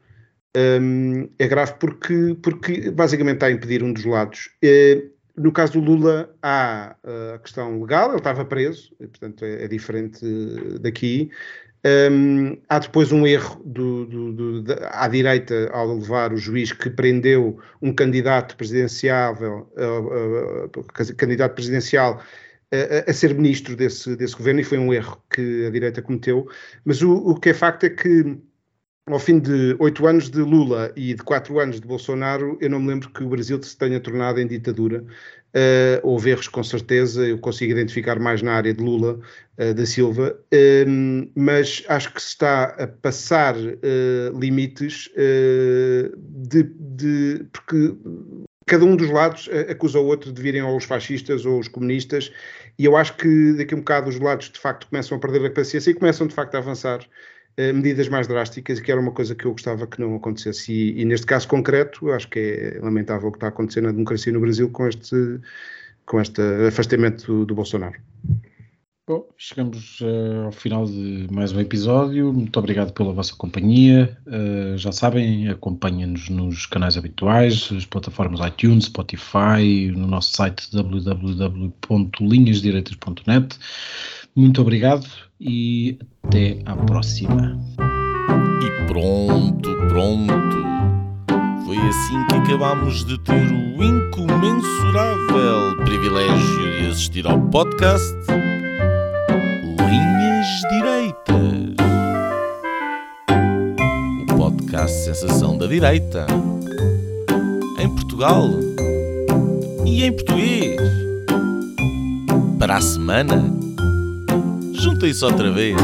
um, é grave porque, porque basicamente está a impedir um dos lados. Uh, no caso do Lula, há a questão legal, ele estava preso, portanto é, é diferente daqui. Um, há depois um erro do, do, do, à direita ao levar o juiz que prendeu um candidato presidencial, uh, uh, candidato presidencial a, a, ser ministro desse, desse governo e foi um erro que a direita cometeu. Mas o, o que é facto é que ao fim de oito anos de Lula e de quatro anos de Bolsonaro, eu não me lembro que o Brasil se tenha tornado em ditadura. Uh, houve erros com certeza, eu consigo identificar mais na área de Lula uh, da Silva, uh, mas acho que se está a passar eh, limites de, de, porque cada um dos lados acusa o outro de virem ou os fascistas ou os comunistas, e eu acho que daqui a um bocado os lados de facto começam a perder a paciência e começam de facto a avançar medidas mais drásticas, que era uma coisa que eu gostava que não acontecesse. E, e, neste caso concreto, acho que é lamentável o que está a acontecer na democracia no Brasil com este, com este afastamento do, do Bolsonaro. Bom, chegamos uh, ao final de mais um episódio. Muito obrigado pela vossa companhia. Uh, já sabem, acompanhem-nos nos canais habituais, as plataformas iTunes, Spotify, no nosso site www.linhasdireitas.net. Muito obrigado e até à próxima. E pronto, pronto. Foi assim que acabámos de ter o incomensurável privilégio de assistir ao podcast Linhas Direitas. O podcast Sensação da Direita. Em Portugal e em português. Para a semana Juntem-se outra vez.